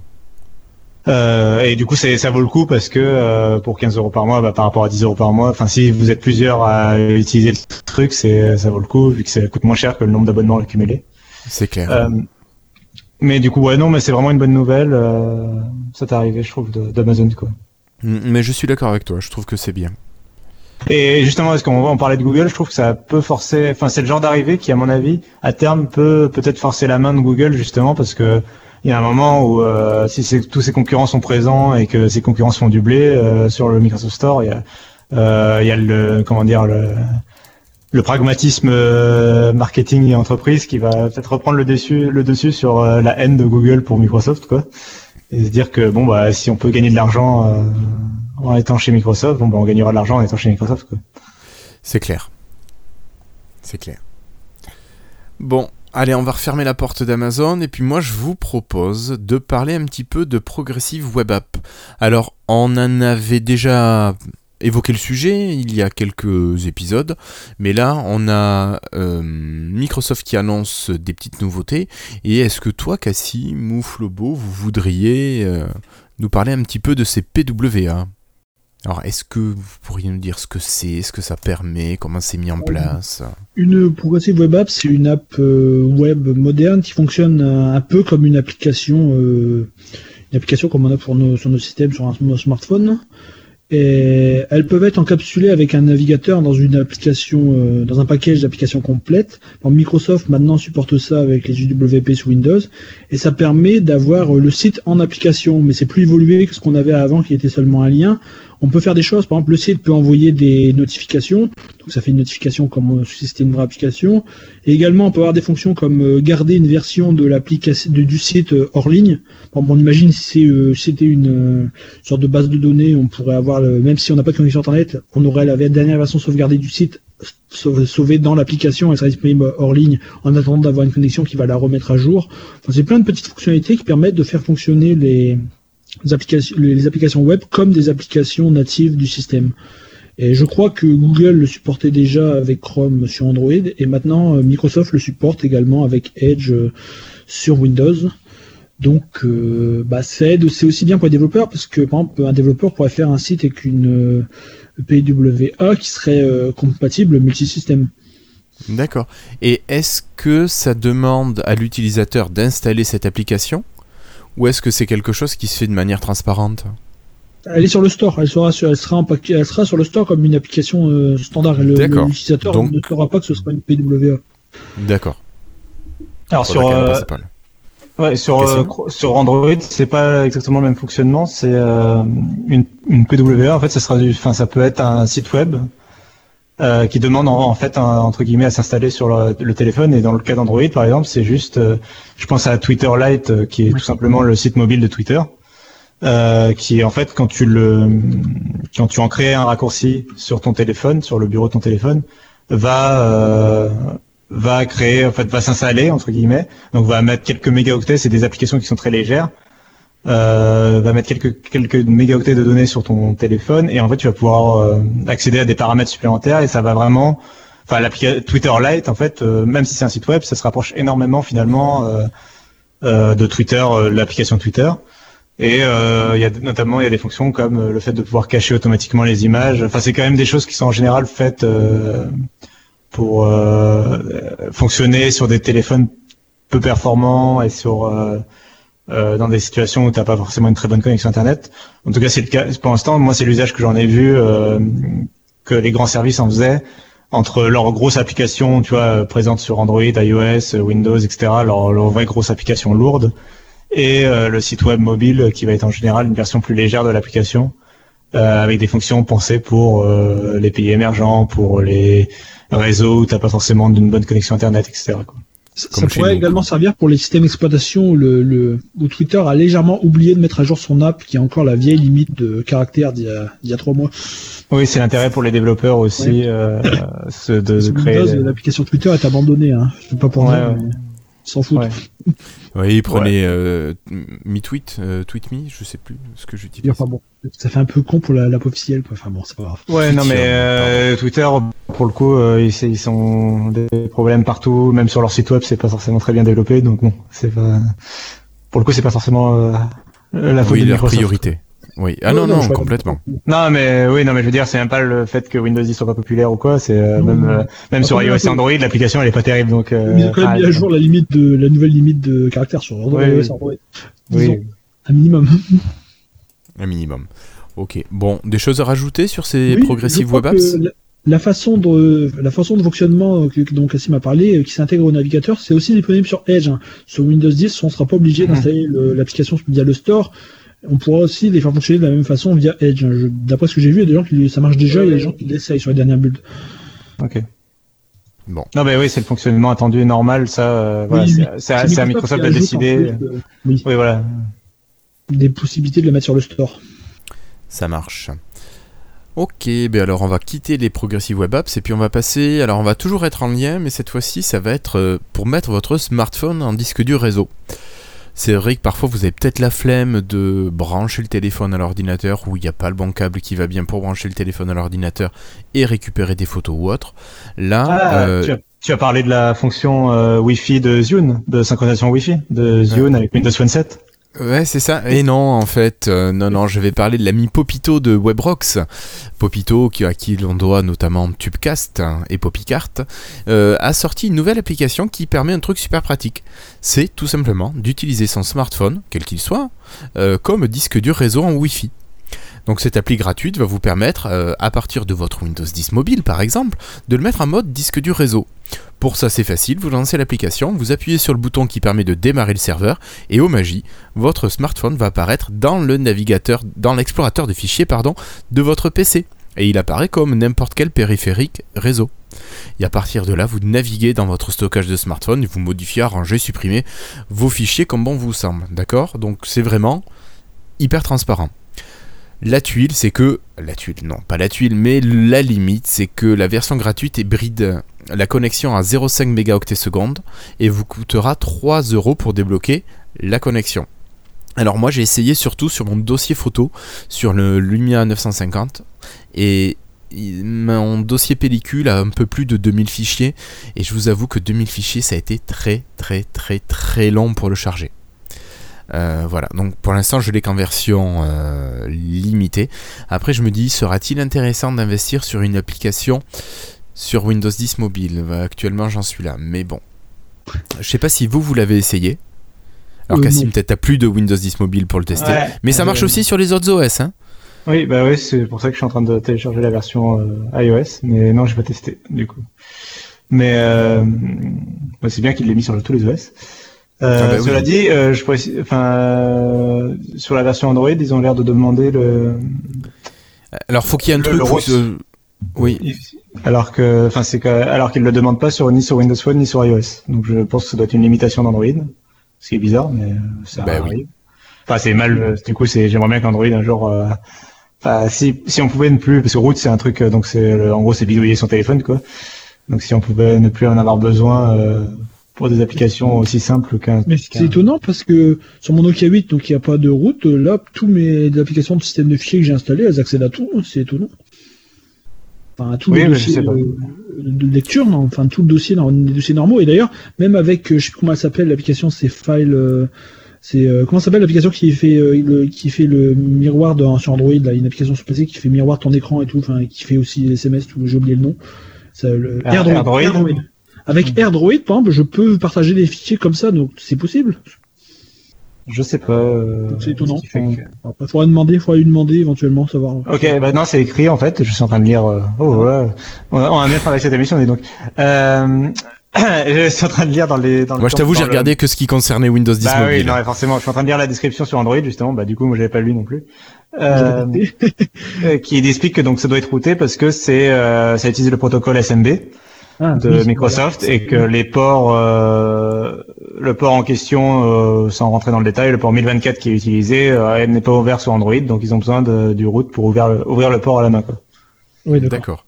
Euh, et du coup, ça vaut le coup parce que euh, pour 15 euros par mois, bah, par rapport à 10 euros par mois, enfin, si vous êtes plusieurs à utiliser le truc, c'est, ça vaut le coup vu que ça coûte moins cher que le nombre d'abonnements accumulés. C'est clair. Euh, mais du coup, ouais, non, mais c'est vraiment une bonne nouvelle. Ça t'est arrivé, je trouve, d'Amazon, quoi. Mm, Mais je suis d'accord avec toi, je trouve que c'est bien. Et justement, parce qu'on on parlait de Google, je trouve que ça peut forcer, enfin, c'est le genre d'arrivée qui, à mon avis, à terme, peut peut-être forcer la main de Google, justement, parce que il y a un moment où, euh, si tous ces concurrents sont présents et que ces concurrents font du blé euh, sur le Microsoft Store, il y a, euh, le, comment dire, le, pragmatisme marketing et entreprise qui va peut-être reprendre le dessus, sur la haine de Google pour Microsoft, quoi. Et se dire que bon bah si on peut gagner de l'argent en étant chez Microsoft, bon bah on gagnera de l'argent en étant chez Microsoft. C'est clair. C'est clair. Bon, allez, on va refermer la porte d'Amazon et puis moi je vous propose de parler un petit peu de Progressive Web App. Alors, on en avait déjà évoqué le sujet il y a quelques épisodes, mais là on a euh, Microsoft qui annonce des petites nouveautés. Et est-ce que toi, Cassie, Mouflobo, vous voudriez euh, nous parler un petit peu de ces PWA alors, est-ce que vous pourriez nous dire ce que c'est, ce que ça permet, comment c'est mis en place? Une Progressive Web App, c'est une app web moderne qui fonctionne un peu comme une application, une application comme on a pour nos, sur nos systèmes, sur nos smartphones. Et elles peuvent être encapsulées avec un navigateur dans une application, euh, dans un package d'applications complètes. Microsoft maintenant supporte ça avec les UWP sur Windows, et ça permet d'avoir euh, le site en application, mais c'est plus évolué que ce qu'on avait avant, qui était seulement un lien. On peut faire des choses, par exemple, le site peut envoyer des notifications, donc ça fait une notification comme si c'était une vraie application. Et également, on peut avoir des fonctions comme euh, garder une version de l'application du site euh, hors ligne. On imagine si euh, c'était une sorte de base de données, on pourrait avoir, même si on n'a pas de connexion internet, on aurait la dernière version sauvegardée du site sauvée dans l'application, elle sera disponible hors ligne en attendant d'avoir une connexion qui va la remettre à jour. Enfin, c'est plein de petites fonctionnalités qui permettent de faire fonctionner les, les applications, web comme des applications natives du système. Et je crois que Google le supportait déjà avec Chrome sur Android et maintenant euh, Microsoft le supporte également avec Edge euh, sur Windows. Donc euh, bah, c'est aussi bien pour les développeurs parce que par exemple un développeur pourrait faire un site avec une PWA qui serait compatible multisystème. D'accord. Et est-ce que ça demande à l'utilisateur d'installer cette application? Ou est-ce que c'est quelque chose qui se fait de manière transparente? Elle est sur le store, elle sera sur, elle sera, elle sera sur le store comme une application euh, standard. L'utilisateur Donc... ne saura pas que ce sera une PWA. D'accord. Alors sur, euh, ouais, sur, euh, sur Android, c'est pas exactement le même fonctionnement. C'est une, une, PWA. En fait, ça sera du, enfin, ça peut être un site web euh, qui demande en, fait entre guillemets à s'installer sur le, téléphone. Et dans le cas d'Android par exemple c'est juste euh, je pense à Twitter Lite euh, qui est tout simplement le site mobile de Twitter qui est en fait quand tu le quand tu en crées un raccourci sur ton téléphone sur le bureau de ton téléphone va va créer en fait va s'installer entre guillemets. Donc va mettre quelques mégaoctets. C'est des applications qui sont très légères euh, va mettre quelques quelques mégaoctets de données sur ton téléphone et en fait tu vas pouvoir euh, accéder à des paramètres supplémentaires et ça va vraiment enfin l'application Twitter Lite en fait euh, même si c'est un site web ça se rapproche énormément finalement de Twitter l'application Twitter. Et il y a notamment il y a des fonctions comme le fait de pouvoir cacher automatiquement les images. Enfin c'est quand même des choses qui sont en général faites pour fonctionner sur des téléphones peu performants et sur euh, dans des situations où tu n'as pas forcément une très bonne connexion internet. En tout cas, c'est le cas pour l'instant. Moi, c'est l'usage que j'en ai vu euh, que les grands services en faisaient entre leurs grosses applications, tu vois, présentes sur Android, iOS, Windows, etc. Leurs leur vraies grosses applications lourdes et euh, le site web mobile qui va être en général une version plus légère de l'application avec des fonctions pensées pour les pays émergents, pour les réseaux où t'as pas forcément d'une bonne connexion internet, etc. Quoi. Ça, pourrait également servir pour les systèmes d'exploitation où, le, le, où Twitter a légèrement oublié de mettre à jour son app qui a encore la vieille limite de caractères d'il y, y a, trois mois. Oui, c'est l'intérêt pour les développeurs aussi euh, de, de créer. L'application Twitter est abandonnée, hein. pas pour ouais, dire, s'en foutent. Oui, prenez euh, MeTweet, euh, TweetMe, je sais plus ce que j'utilise. Enfin bon, ça fait un peu con pour la l'app officielle, quoi. Enfin bon, c'est pas grave. Ouais, non mais euh, Twitter, pour le coup, euh, ils, ils sont des problèmes partout, même sur leur site web, c'est pas forcément très bien développé, donc bon, c'est pas. Pour le coup, c'est pas forcément euh, la oui, leur priorité. Oui. Ah non, non, complètement. Non, mais oui, non, mais je veux dire, c'est même pas le fait que Windows 10 soit pas populaire ou quoi. C'est euh, même euh, même sur iOS et Android, l'application elle est pas terrible. Donc. Euh, ils ont quand même mis à jour la limite de la nouvelle limite de caractère sur Android. Oui, Android. oui. Un minimum. Un minimum. Ok. Bon, des choses à rajouter sur ces progressives web apps? la façon de la façon de fonctionnement dont Cassim a parlé, qui s'intègre au navigateur, c'est aussi disponible sur Edge. Hein. Sur Windows 10, on ne sera pas obligé mmh. d'installer l'application via le store on pourra aussi les faire fonctionner de la même façon via Edge. D'après ce que j'ai vu, il y a des gens qui ça marche déjà, il y a des gens qui l'essayent sur les dernières builds. Ok. Bon. Non, mais oui, c'est le fonctionnement attendu et normal, ça, euh, voilà, c'est à Microsoft de décider. Euh, oui. voilà. Des possibilités de le mettre sur le store. Ça marche. Ok, ben alors on va quitter les Progressive Web Apps et puis on va passer. Alors on va toujours être en lien, mais cette fois-ci ça va être euh, pour mettre votre smartphone en disque dur réseau. C'est vrai que parfois vous avez peut-être la flemme de brancher le téléphone à l'ordinateur ou il n'y a pas le bon câble qui va bien pour brancher le téléphone à l'ordinateur et récupérer des photos ou autre. Là, Ah, euh, tu, as, tu as parlé de la fonction euh, Wi-Fi de Zune, de synchronisation Wi-Fi de Zune avec Windows Phone 7. Ouais, c'est ça. Et non, en fait, euh, non, non, je vais parler de l'ami Popito de Webrox. Popito, à qui l'on doit notamment Tubecast hein, et Poppycart, euh, a sorti une nouvelle application qui permet un truc super pratique. C'est tout simplement d'utiliser son smartphone, quel qu'il soit, euh, comme disque dur réseau en Wi-Fi. Donc cette appli gratuite va vous permettre, euh, à partir de votre Windows 10 mobile par exemple, de le mettre en mode disque dur réseau. Pour ça c'est facile, vous lancez l'application, vous appuyez sur le bouton qui permet de démarrer le serveur, et au magie, votre smartphone va apparaître dans le navigateur, dans l'explorateur de fichiers de votre PC. Et il apparaît comme n'importe quel périphérique réseau. Et à partir de là, vous naviguez dans votre stockage de smartphone, vous modifiez, arrangez, supprimez vos fichiers comme bon vous semble. D'accord? Donc c'est vraiment hyper transparent. La tuile, c'est que. La tuile, non, pas la tuile, mais la limite, c'est que la version gratuite est bride la connexion à 0,5 mégaoctets seconde et vous coûtera 3 euros pour débloquer la connexion. Alors moi j'ai essayé surtout sur mon dossier photo sur le Lumia 950 et mon dossier pellicule a un peu plus de 2000 fichiers et je vous avoue que 2000 fichiers ça a été très très très très long pour le charger. Euh, voilà, donc pour l'instant je l'ai qu'en version euh, limitée. Après je me dis, sera-t-il intéressant d'investir sur une application sur Windows 10 mobile? Actuellement j'en suis là, mais bon. Je sais pas si vous, vous l'avez essayé. Alors Euh, Cassim, peut-être t'as plus de Windows 10 mobile pour le tester. Ouais. mais ça marche Euh, aussi sur les autres OS, hein Oui, bah oui, c'est pour ça que je suis en train de télécharger la version euh, iOS, mais non, j'ai pas testé du coup. Mais euh, bah, c'est bien qu'il l'ait mis sur tous les OS. Euh, Ah bah oui. Cela dit, euh, je précise, enfin, euh, sur la version Android, ils ont l'air de demander le. Alors faut qu'il y ait un Le- truc... le ce- Oui, Alors que, enfin, c'est que, alors qu'ils le demandent pas sur ni sur Windows Phone ni sur iOS. Donc je pense que ça doit être une limitation d'Android, ce qui est bizarre, mais ça Bah oui. arrive. Enfin, c'est mal. Du coup, c'est j'aimerais bien qu'Android un jour. euh, Enfin, si si on pouvait ne plus, parce que route c'est un truc, donc c'est en gros c'est bidouiller son téléphone quoi. Donc si on pouvait ne plus en avoir besoin euh, pour des applications aussi simples qu'un. Mais c'est étonnant parce que sur mon Nokia 8, donc il n'y a pas de route, là, tous mes applications de système de fichiers que j'ai installées, elles accèdent à tout, hein, c'est étonnant. Enfin, à Oui, sais pas. euh, de lecture, non, enfin tout le dossier, dans les dossiers normaux. Et d'ailleurs, même avec, euh, je sais plus comment elle s'appelle, l'application, c'est File, euh, c'est euh, comment s'appelle l'application qui fait euh, le, qui fait le miroir de, sur Android, là, une application sur PC qui fait miroir ton écran et tout, enfin qui fait aussi les SMS, tout, j'ai oublié le nom. Ça, le, Ah, AirDroid. AirDroid. Avec AirDroid, par exemple, je peux partager des fichiers comme ça, donc c'est possible. Je sais pas. euh, C'est étonnant. que- Il faudrait demander, faudrait lui demander éventuellement savoir. Ok, bah non, c'est écrit en fait. Je suis en train de lire. euh, Oh, ouais. On a, on a bien travaillé cette émission, dis donc. Euh... je suis en train de lire dans les. Dans le moi je t'avoue j'ai le- regardé que ce qui concernait Windows 10 Bah oui, non, mais forcément. Je suis en train de lire la description sur Android justement. Bah du coup, moi j'avais pas lu non plus. Euh, euh, qui explique que donc ça doit être routé parce que c'est euh, ça utilise le protocole SMB Ah, de oui, Microsoft et que les ports, euh, le port en question, euh, sans rentrer dans le détail, le port 1024 qui est utilisé euh, n'est pas ouvert sur Android, donc ils ont besoin de, du route pour ouvrir le, ouvrir le port à la main. Quoi. Oui, d'accord.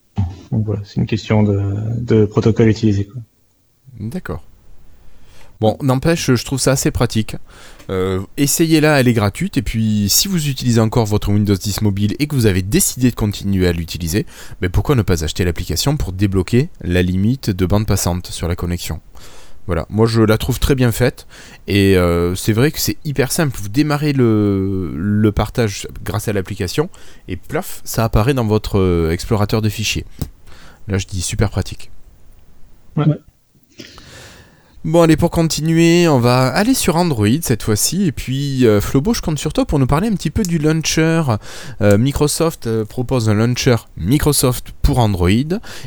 Donc voilà, c'est une question de, de protocole utilisé. Quoi. D'accord. Bon, n'empêche, je trouve ça assez pratique. Euh, Essayez-la, elle est gratuite. Et puis, si vous utilisez encore votre Windows 10 mobile et que vous avez décidé de continuer à l'utiliser, mais pourquoi ne pas acheter l'application pour débloquer la limite de bande passante sur la connexion? Voilà, moi je la trouve très bien faite. Et euh, c'est vrai que c'est hyper simple. Vous démarrez le, partage grâce à l'application et plaf, ça apparaît dans votre euh, explorateur de fichiers. Là, je dis super pratique. Ouais. Bon, allez, pour continuer, on va aller sur Android cette fois-ci. Et puis, euh, Flobo, je compte sur toi pour nous parler un petit peu du launcher. Euh, Microsoft euh, propose un launcher Microsoft pour Android.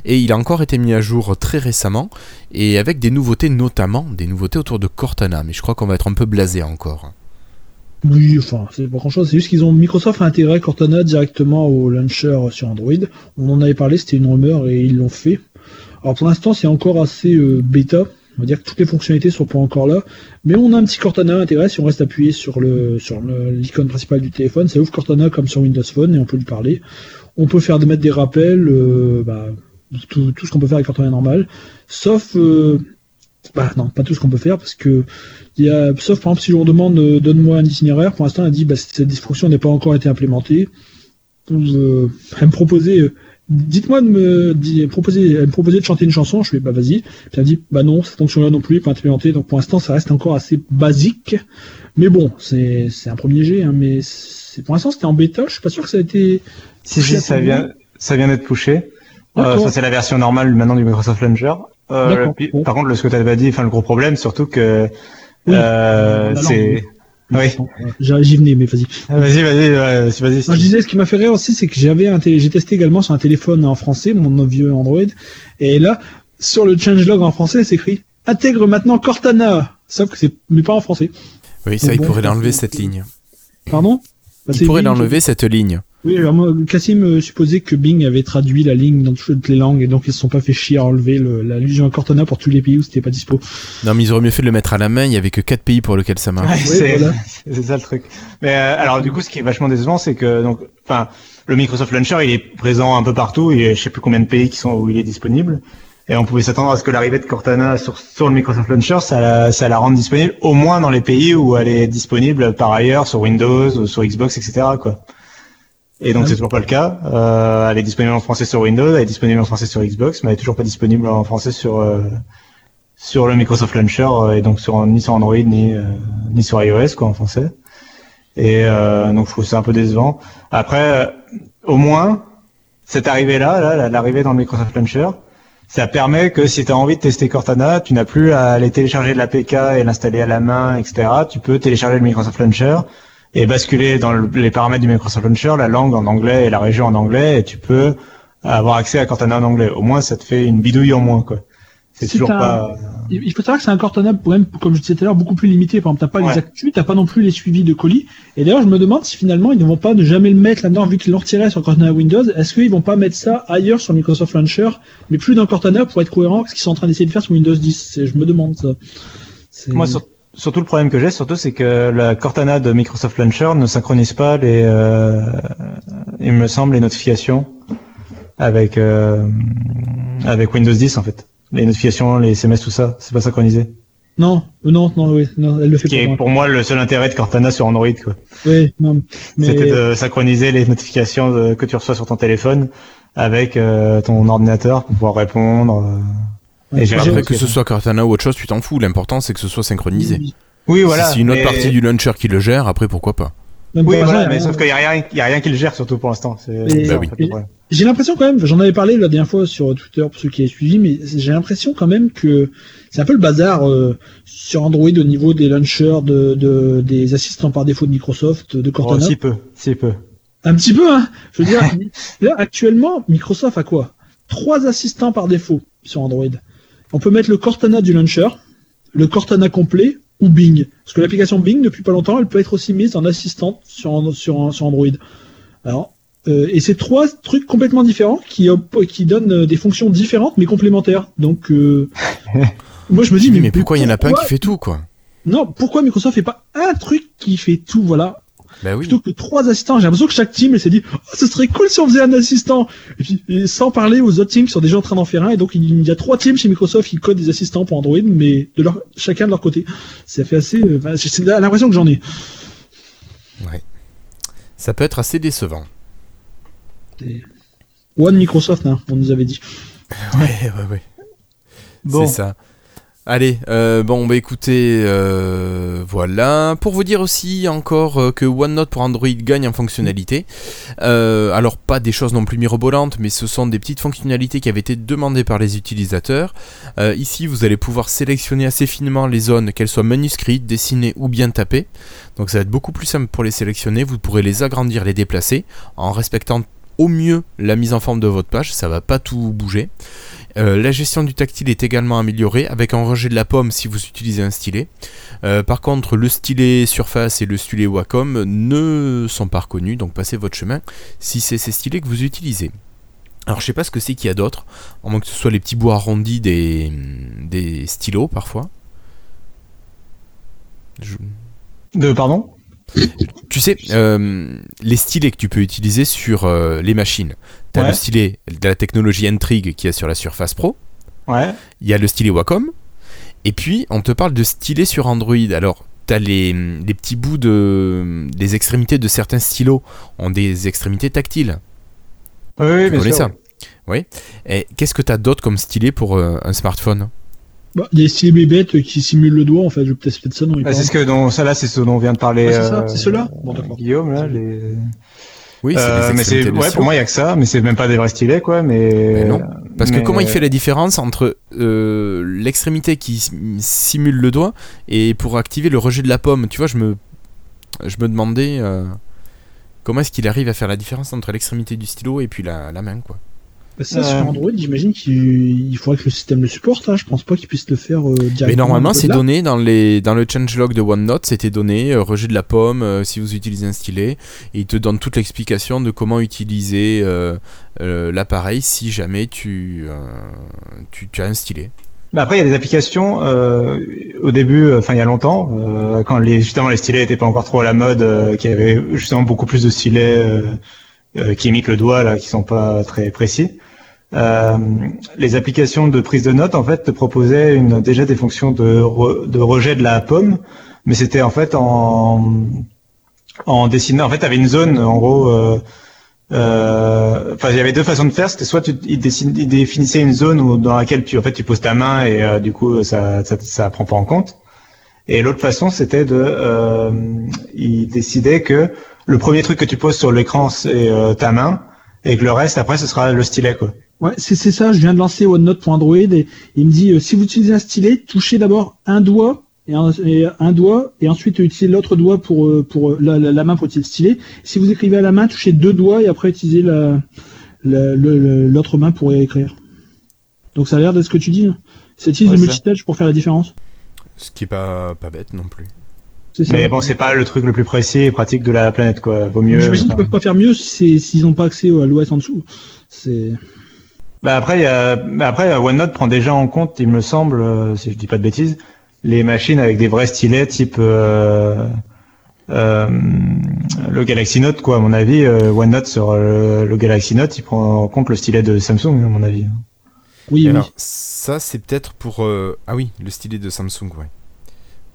Et il a encore été mis à jour très récemment. Et avec des nouveautés, notamment des nouveautés autour de Cortana. Mais je crois qu'on va être un peu blasé encore. Oui, enfin, c'est pas grand chose. C'est juste qu'ils ont Microsoft a intégré Cortana directement au launcher sur Android. On en avait parlé, c'était une rumeur et ils l'ont fait. Alors pour l'instant, c'est encore assez bêta. On va dire que toutes les fonctionnalités sont pas encore là, mais on a un petit Cortana intégré. Si on reste appuyé sur le sur l'icône principale du téléphone, ça ouvre Cortana comme sur Windows Phone et on peut lui parler. On peut faire mettre des rappels, euh, bah, tout, tout ce qu'on peut faire avec Cortana normal, sauf euh, bah non, pas tout ce qu'on peut faire parce que y a, sauf par exemple si vous demande euh, donne-moi un itinéraire, pour l'instant elle dit bah, cette dysfonction n'a pas encore été implémentée. Elle me proposait, dites-moi de me proposer, elle me proposait de chanter une chanson, je fais bah vas-y. Puis elle me dit bah non, cette fonction-là non plus pas implémentée, donc pour l'instant ça reste encore assez basique. Mais bon, c'est c'est un premier jet, hein, mais c'est pour l'instant c'était en bêta, je suis pas sûr que ça a été. Si, si, ça vient, ça vient d'être poussé. Euh, ça, c'est la version normale maintenant du Microsoft Launcher. Euh, puis. Par contre, le, ce que tu avais dit, enfin, le gros problème, surtout que, Oui. euh, c'est, oui. J'ai- J'y venais, mais vas-y. Ah, Vas-y, vas-y, ouais, vas-y, je disais, ce qui m'a fait rire aussi, c'est que j'avais un télé- j'ai testé également sur un téléphone en français, mon vieux Android, et là, sur le changelog en français, c'est écrit intègre maintenant Cortana, sauf que c'est, mais pas en français. Oui, ça, il Bon, pourrait l'enlever c'est- cette ligne. Pardon? Bah, Il pourrait l'enlever cette ligne. Oui, alors moi, Cassim euh, supposait que Bing avait traduit la ligne dans toutes les langues, et donc ils se sont pas fait chier à enlever le- l'allusion à Cortana pour tous les pays où c'était pas dispo. Non, mais ils auraient mieux fait de le mettre à la main. Il y avait que 4 pays pour lesquels ça marche. Ouais, c'est voilà. c'est ça le truc. Mais euh, alors du coup, ce qui est vachement décevant, c'est que donc, enfin, le Microsoft Launcher, il est présent un peu partout. Il y a je sais plus combien de pays qui sont où il est disponible. Et on pouvait s'attendre à ce que l'arrivée de Cortana sur, sur le Microsoft Launcher, ça la, ça la rende disponible au moins dans les pays où elle est disponible par ailleurs sur Windows, ou sur Xbox, etc. Quoi. Et donc Ah. c'est toujours pas le cas. Euh, elle est disponible en français sur Windows, elle est disponible en français sur Xbox, mais elle est toujours pas disponible en français sur euh, sur le Microsoft Launcher euh, et donc sur ni sur Android ni euh, ni sur iOS quoi en français. Et euh, donc je trouve ça un peu décevant. Après, euh, au moins cette arrivée là, là l'arrivée dans le Microsoft Launcher, ça permet que si tu as envie de tester Cortana, tu n'as plus à aller télécharger de l'APK et l'installer à la main, etc. Tu peux télécharger le Microsoft Launcher et basculer dans le- les paramètres du Microsoft Launcher, la langue en anglais et la région en anglais, et tu peux avoir accès à Cortana en anglais. Au moins, ça te fait une bidouille en moins, quoi. C'est toujours un- pas. Il faut savoir que c'est un Cortana, quand même, comme je disais tout à l'heure, beaucoup plus limité. Par exemple, t'as pas Ouais. les actus, t'as pas non plus les suivis de colis. Et d'ailleurs, je me demande si finalement ils ne vont pas ne jamais le mettre là-dedans, vu qu'ils l'ont retiré sur Cortana Windows. Est-ce qu'ils vont pas mettre ça ailleurs sur Microsoft Launcher, mais plus dans Cortana pour être cohérent avec ce qu'ils sont en train d'essayer de faire sur Windows 10 C'est- Je me demande ça. C'est- Moi, sur- surtout le problème que j'ai, surtout, c'est que la Cortana de Microsoft Launcher ne synchronise pas les, euh, il me semble, les notifications avec euh, avec Windows 10 en fait. Les notifications, les SMS, tout ça, c'est pas synchronisé. Non, euh, non, non, oui, non, elle le fait Qui est pour moi le seul intérêt de Cortana sur Android, quoi. Oui, non, mais C'était de synchroniser les notifications de- que tu reçois sur ton téléphone avec euh, ton ordinateur pour pouvoir répondre. Et j'ai- Après, que ce soit Cortana ou autre chose, tu t'en fous. L'important, c'est que ce soit synchronisé. Oui, voilà. si c'est une autre mais- partie du launcher qui le gère, après, pourquoi pas Oui, voilà, mais a sauf qu'il y a rien, il y a rien qui le gère surtout pour l'instant. Bah oui. J'ai l'impression quand même, j'en avais parlé la dernière fois sur Twitter pour ceux qui avaient suivi, mais j'ai l'impression quand même que c'est un peu le bazar euh, sur Android au niveau des launchers, de, de- des assistants par défaut de Microsoft, de Oh, Cortana. si peu, si peu. Un petit peu, hein. Je veux dire, là actuellement, Microsoft a quoi? Trois assistants par défaut sur Android. On peut mettre le Cortana du launcher, le Cortana complet ou Bing. Parce que l'application Bing, depuis pas longtemps, elle peut être aussi mise en assistante sur, sur, sur Android. Alors, euh, et c'est trois trucs complètement différents qui, donnent euh, des fonctions différentes mais complémentaires. Donc, euh, moi je me dis, mais pourquoi il y en a pas un qui fait tout, quoi? Non, pourquoi Microsoft fait pas un truc qui fait tout? Voilà, Bah oui. plutôt que trois assistants. J'ai l'impression que chaque team s'est dit, oh, ce serait cool si on faisait un assistant. Et puis, et sans parler aux autres teams qui sont déjà en train d'en faire un. Et donc, il y a trois teams chez Microsoft qui codent des assistants pour Android, mais de leur, chacun de leur côté. Ça fait assez, euh, enfin, j'ai l'impression que j'en ai. Ça peut être assez décevant. One Microsoft, hein, on nous avait dit. Ouais, ouais, ouais. Bon. C'est ça. Allez, euh, bon, bah écoutez, euh, voilà. Pour vous dire aussi encore euh, que OneNote pour Android gagne en fonctionnalité. Alors, pas des choses non plus mirobolantes, mais ce sont des petites fonctionnalités qui avaient été demandées par les utilisateurs. Ici, vous allez pouvoir sélectionner assez finement les zones, qu'elles soient manuscrites, dessinées ou bien tapées. Donc, ça va être beaucoup plus simple pour les sélectionner. Vous pourrez les agrandir, les déplacer en respectant au mieux la mise en forme de votre page. Ça va pas tout bouger. Euh, la gestion du tactile est également améliorée avec un rejet de la pomme si vous utilisez un stylet. Euh, par contre, le stylet Surface et le stylet Wacom ne sont pas reconnus, donc passez votre chemin si c'est ces stylets que vous utilisez. Alors je sais pas ce que c'est qu'il y a d'autre, à moins que ce soit les petits bouts arrondis des, des stylos parfois. Je- De pardon? Tu sais, euh, les stylets que tu peux utiliser sur euh, les machines. Tu as Ouais. le stylet de la technologie Intrigue qui est sur la Surface Pro. Ouais. Il y a le stylet Wacom. Et puis, on te parle de stylet sur Android. Alors, t'as les, les petits bouts de. Les extrémités de certains stylos ont des extrémités tactiles. Oui, oui, Tu bien connais sûr. ça Oui. Et qu'est-ce que t'as d'autre comme stylet pour euh, un smartphone? Bah, il y a des stylés bébêtes qui simulent le doigt, en fait. Je peut-être c'est peut-être ça, non Bah, c'est ce que dont ça là, c'est ce dont on vient de parler. Ouais, c'est ça, euh, c'est ceux-là Bon, d'accord. Guillaume là. Les... Oui, Euh, mais c'est ouais, pour moi il y a que ça, mais c'est même pas des vrais stylets quoi. Mais, Mais non. Parce que comment il fait la différence entre euh, l'extrémité qui sim- simule le doigt et pour activer le rejet de la pomme? Tu vois, je me, je me demandais euh, comment est-ce qu'il arrive à faire la différence entre l'extrémité du stylo et puis la, la main, quoi? Bah, ça, Euh. sur Android, j'imagine qu'il il faudrait que le système le supporte. Hein. Je pense pas qu'il puisse le faire euh, directement. Mais normalement, c'est donné dans, les, dans le changelog de OneNote, c'était donné euh, rejet de la pomme euh, si vous utilisez un stylet, et il te donne toute l'explication de comment utiliser euh, euh, l'appareil si jamais tu, euh, tu, tu as un stylet. Bah après, il y a des applications. euh, au début, euh, enfin il y a longtemps, euh, quand les, justement les stylets étaient pas encore trop à la mode, euh, qui avait justement beaucoup plus de stylets qui imitent le doigt là, qui sont pas très précis. Euh, les applications de prise de notes en fait te proposaient une, déjà des fonctions de, re- de rejet de la pomme, mais c'était en fait en en dessinant. En fait, tu avais une zone en gros. euh, euh, Enfin, il y avait deux façons de faire. C'était soit tu il définissait une zone où, dans laquelle tu en fait tu poses ta main et euh, du coup ça, ça ça prend pas en compte. Et l'autre façon c'était de euh, il décidait que le premier truc que tu poses sur l'écran c'est euh, ta main et que le reste après ce sera le stylet quoi. Ouais, c'est c'est ça. Je viens de lancer OneNote pour Android et il me dit euh, si vous utilisez un stylet, touchez d'abord un doigt et un, et un doigt et ensuite utilisez l'autre doigt pour euh, pour euh, la, la, la main pour utiliser le stylet. Si vous écrivez à la main, touchez deux doigts et après utilisez la l'autre main pour écrire. Donc ça a l'air d'être ce que tu dis. hein. Ça utilise Ouais, le multitouch pour faire la différence. Ce qui est pas, pas bête non plus. Mais bon c'est pas le truc le plus précis et pratique de la planète quoi. Vaut mieux. J'imagine qu'ils enfin, peuvent pas faire mieux s'ils n'ont pas accès à l'OS en dessous. C'est Bah après, il y a, bah après, OneNote prend déjà en compte, il me semble, euh, si je dis pas de bêtises, les machines avec des vrais stylets type euh, euh, le Galaxy Note, quoi. À mon avis, euh, OneNote sur euh, le Galaxy Note, il prend en compte le stylet de Samsung, à mon avis. oui, Et oui. alors, ça, c'est peut-être pour. euh, Ah oui, le stylet de Samsung, ouais.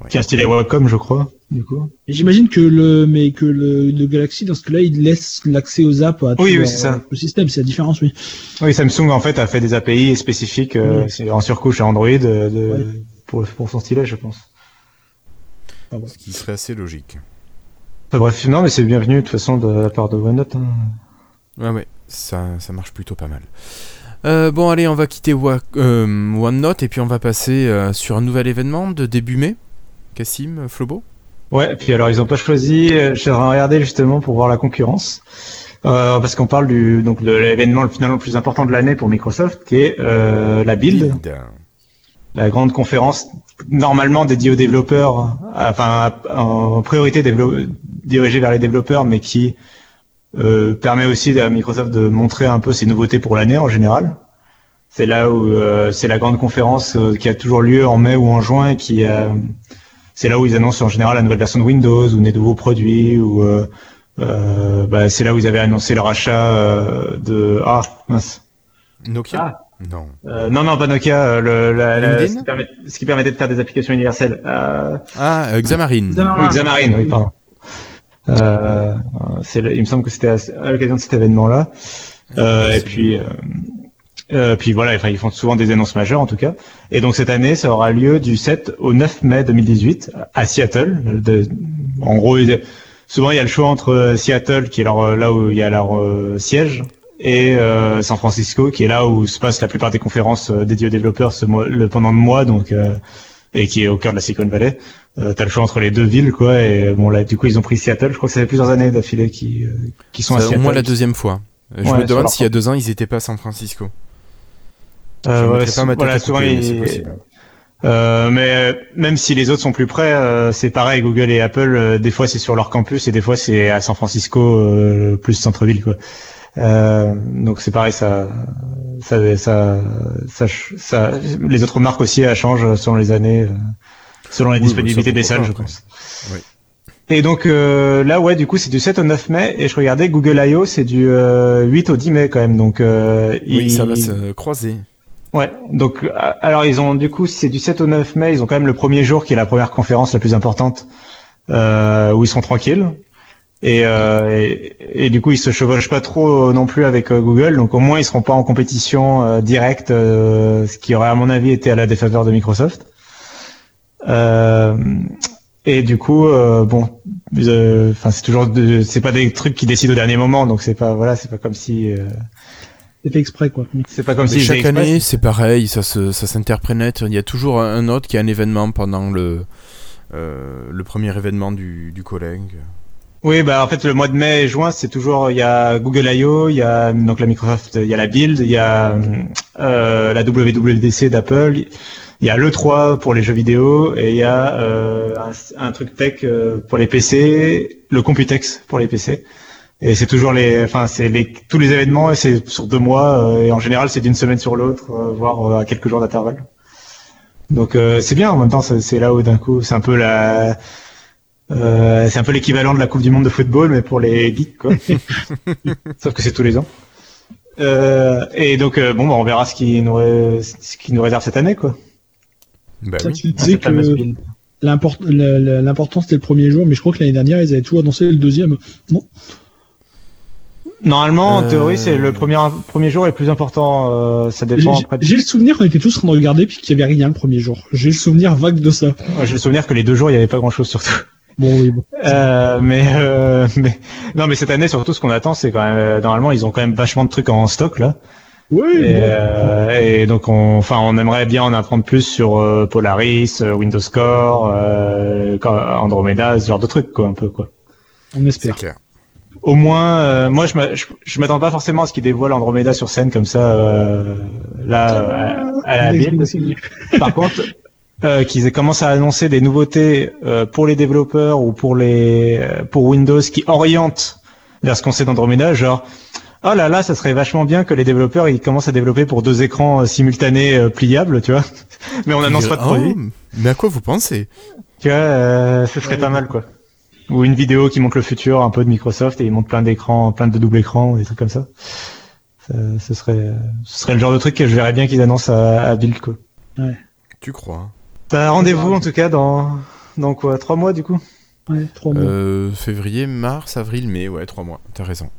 Qui est un stylet Wacom, je crois, du coup. Et J'imagine que le mais que le, le Galaxy dans ce cas-là, il laisse l'accès aux apps à tout Oui, ça. le système, c'est la différence, oui. Oui, Samsung en fait a fait des API spécifiques, euh, Oui. en surcouche à Android euh, de, Ouais. pour, pour son stylet, je pense. Ce qui serait assez logique. Enfin, bref, non, mais c'est bienvenu de toute façon de la part de OneNote. hein. Ouais, ouais, ça, ça marche plutôt pas mal. Euh, bon, allez, on va quitter Wa- euh, OneNote et puis on va passer euh, sur un nouvel événement de début mai. Cassim, euh, Flobo? Ouais, puis alors ils ont pas choisi, euh, j'ai regardé justement pour voir la concurrence, euh, parce qu'on parle du donc de l'événement le finalement le plus important de l'année pour Microsoft, qui est euh, la Build, la grande conférence normalement dédiée aux développeurs, enfin en priorité dirigée vers les développeurs, mais qui euh, permet aussi à Microsoft de montrer un peu ses nouveautés pour l'année en général. C'est là où euh, c'est la grande conférence euh, qui a toujours lieu en mai ou en juin et qui euh, c'est là où ils annoncent en général la nouvelle version de Windows ou des nouveaux produits ou euh, euh, bah, c'est là où ils avaient annoncé le rachat euh, de ah mince Nokia Ah. Non. Euh, non non pas Nokia euh, le, la- ce, qui permet- ce qui permettait de faire des applications universelles euh, Ah, euh, Xamarin. Xamarin. oui, Xamarin oui pardon euh, c'est le- il me semble que c'était à, à l'occasion de cet événement là euh, et puis euh, puis voilà, enfin, ils font souvent des annonces majeures en tout cas. Et donc cette année, ça aura lieu du 7 au 9 mai 2018 à Seattle. De- en gros, souvent il y a le choix entre euh, Seattle, qui est leur, euh, là où il y a leur euh, siège, et euh, San Francisco, qui est là où se passe la plupart des conférences dédiées aux développeurs ce mois, le, pendant le mois, donc et qui est au cœur de la Silicon Valley. Euh, T'as le choix entre les deux villes, quoi. Et bon là, du coup, ils ont pris Seattle. Je crois que ça fait plusieurs années d'affilée qui qui sont à C'est au Seattle. moins la deuxième fois. Je Ouais, me demande s'il y a deux ans, ils étaient pas à San Francisco. Euh, ouais, pas ma tête voilà, à souvent, couper, mais ils- c'est possible. Euh, mais euh, même si les autres sont plus près, euh, c'est pareil. Google et Apple, euh, des fois c'est sur leur campus et des fois c'est à San Francisco, euh, plus centre-ville, quoi. Euh, donc c'est pareil, ça, ça, ça, ça, les autres marques aussi, elles changent selon les années, selon les Oui, disponibilités des salles, je pense. Oui. Et donc euh, là, ouais, du coup, c'est du 7 au 9 mai, et je regardais Google I.O., c'est du euh, 8 au 10 mai quand même. Donc euh, Oui, ça va se croiser. Ouais, donc alors ils ont du coup c'est du 7 au 9 mai, ils ont quand même le premier jour qui est la première conférence la plus importante euh, où ils sont tranquilles. Et, euh, et, du coup ils se chevauchent pas trop non plus avec euh, Google, donc au moins ils seront pas en compétition euh, directe, ce qui aurait à mon avis été à la défaveur de Microsoft. et du coup bon, enfin c'est toujours c'est pas des trucs qui décident au dernier moment, donc c'est pas voilà c'est pas comme si c'est fait exprès quoi. C'est pas comme si chaque année c'est pareil, ça se, ça s'interprète. Il y a toujours un autre qui a un événement pendant le euh, le premier événement du, du collègue. Oui, bah en fait le mois de mai et juin c'est toujours il y a Google I.O, il y a donc la Microsoft, il y a la Build, il y a euh, la WWDC d'Apple, il y a le 3 pour les jeux vidéo et il y a euh, un, un, truc tech pour les PC, le Computex pour les PC. Et c'est toujours les, enfin c'est les tous les événements et c'est sur deux mois euh, et en général c'est d'une semaine sur l'autre, euh, voire euh, à quelques jours d'intervalle. Donc c'est bien en même temps c'est là où d'un coup c'est un peu la c'est un peu l'équivalent de la Coupe du Monde de football, mais pour les geeks, quoi. Sauf que c'est tous les ans. Euh, et donc, bon, bah, on verra ce qui nous, ce qui nous réserve cette année, quoi. Bah, oui. Tu disais que l'important c'était le premier jour, mais je crois que l'année dernière, ils avaient tout annoncé le deuxième. Non Normalement, en théorie, c'est le premier premier jour est le plus important. Euh, ça dépend. J'ai le souvenir qu'on était tous en train de regarder puis qu'il y avait rien le premier jour. J'ai le souvenir vague de ça. J'ai le souvenir que les deux jours, il y avait pas grand chose surtout. Bon, oui, bon. Euh, mais, euh, mais non, mais cette année, surtout, ce qu'on attend, c'est quand même euh, normalement, ils ont quand même vachement de trucs en stock là. Oui. Et, euh, et donc, on, enfin, on aimerait bien en apprendre plus sur euh, Polaris, Windows Core, Andromeda, ce genre de trucs, quoi, un peu, quoi. On espère. clair au moins, euh, moi, je, je, m'attends pas forcément à ce qu'ils dévoilent Andromeda sur scène comme ça, euh, là, à, la Par contre, euh, qu'ils commencent à annoncer des nouveautés euh, pour les développeurs ou pour les pour Windows qui orientent vers ce qu'on sait d'Andromeda, genre oh là là, ça serait vachement bien que les développeurs ils commencent à développer pour deux écrans simultanés pliables, tu vois. mais on n'annonce pas de produit. Oh, mais à quoi vous pensez? Tu vois, ce serait pas mal quoi ou une vidéo qui montre le futur un peu de Microsoft et ils montrent plein d'écrans, plein de double écrans, des trucs comme ça. ce serait, ce serait le genre de truc que je verrais bien qu'ils annoncent à, à Build quoi. Ouais. Tu crois T'as rendez-vous en tout cas dans dans quoi Trois mois du coup? Ouais, trois mois. Euh, février, mars, avril, mai, ouais, trois mois. T'as raison.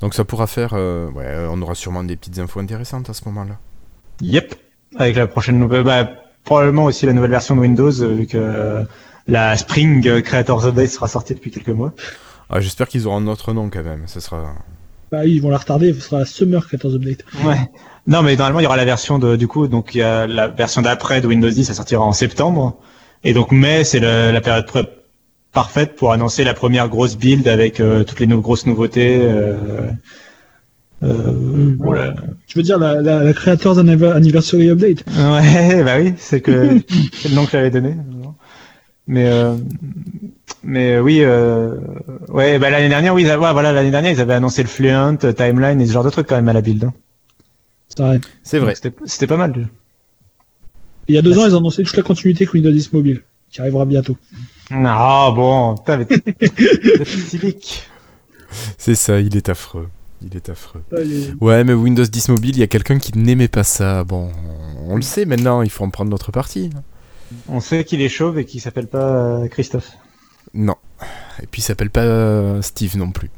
Donc ça pourra faire, euh, ouais, on aura sûrement des petites infos intéressantes à ce moment-là. Yep. Avec la prochaine nouvelle, bah, probablement aussi la nouvelle version de Windows, euh, vu que la Spring Creators Update sera sortie depuis quelques mois. Ah, J'espère qu'ils auront un autre nom quand même. Ce sera. Bah, ils vont la retarder. Ce sera la Summer Creators Update. Ouais. Non, mais normalement, il y aura la version de, du coup, donc il y a la version d'après de Windows 10, ça sortira en septembre. Et donc mai, c'est la période parfaite pour annoncer la première grosse build avec euh, toutes les grosses nouveautés. Euh, euh, voilà. Tu veux dire la, la, la Creators Anniversary Update Ouais, bah oui, c'est que c'est le nom que j'avais donné. Mais euh, mais euh, oui, euh, ouais, bah, l'année dernière, oui, voilà, l'année dernière, ils avaient annoncé le Fluent, Timeline et ce genre de trucs quand même à la build. Hein. C'est vrai. C'est vrai. C'était pas mal. Il y a deux ans, ils ont annoncé toute la continuité avec Windows 10 Mobile, qui arrivera bientôt. Non, bon, C'est ça, il est affreux. Il est affreux. Ouais, mais Windows 10 Mobile, il y a quelqu'un qui n'aimait pas ça. Bon, on le sait maintenant, il faut en prendre notre parti. On sait qu'il est chauve et qu'il s'appelle pas euh, Christophe. Non. Et puis il s'appelle pas euh, Steve non plus.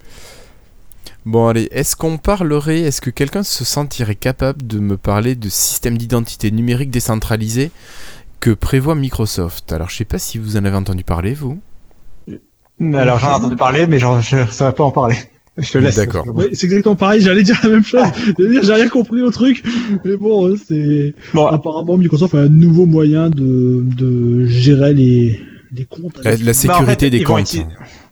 Bon allez, est-ce qu'on parlerait, est-ce que quelqu'un se sentirait capable de me parler de système d'identité numérique décentralisé que prévoit Microsoft? Alors je sais pas si vous en avez entendu parler, vous Alors j'en ai entendu parler, mais je ne saurais pas en parler. Je te laisse. D'accord. c'est exactement pareil, j'allais dire la même chose. j'ai rien compris au truc. Mais bon, c'est. Bon. Apparemment, Microsoft a un nouveau moyen de, de gérer les, les comptes. La, sécurité des comptes.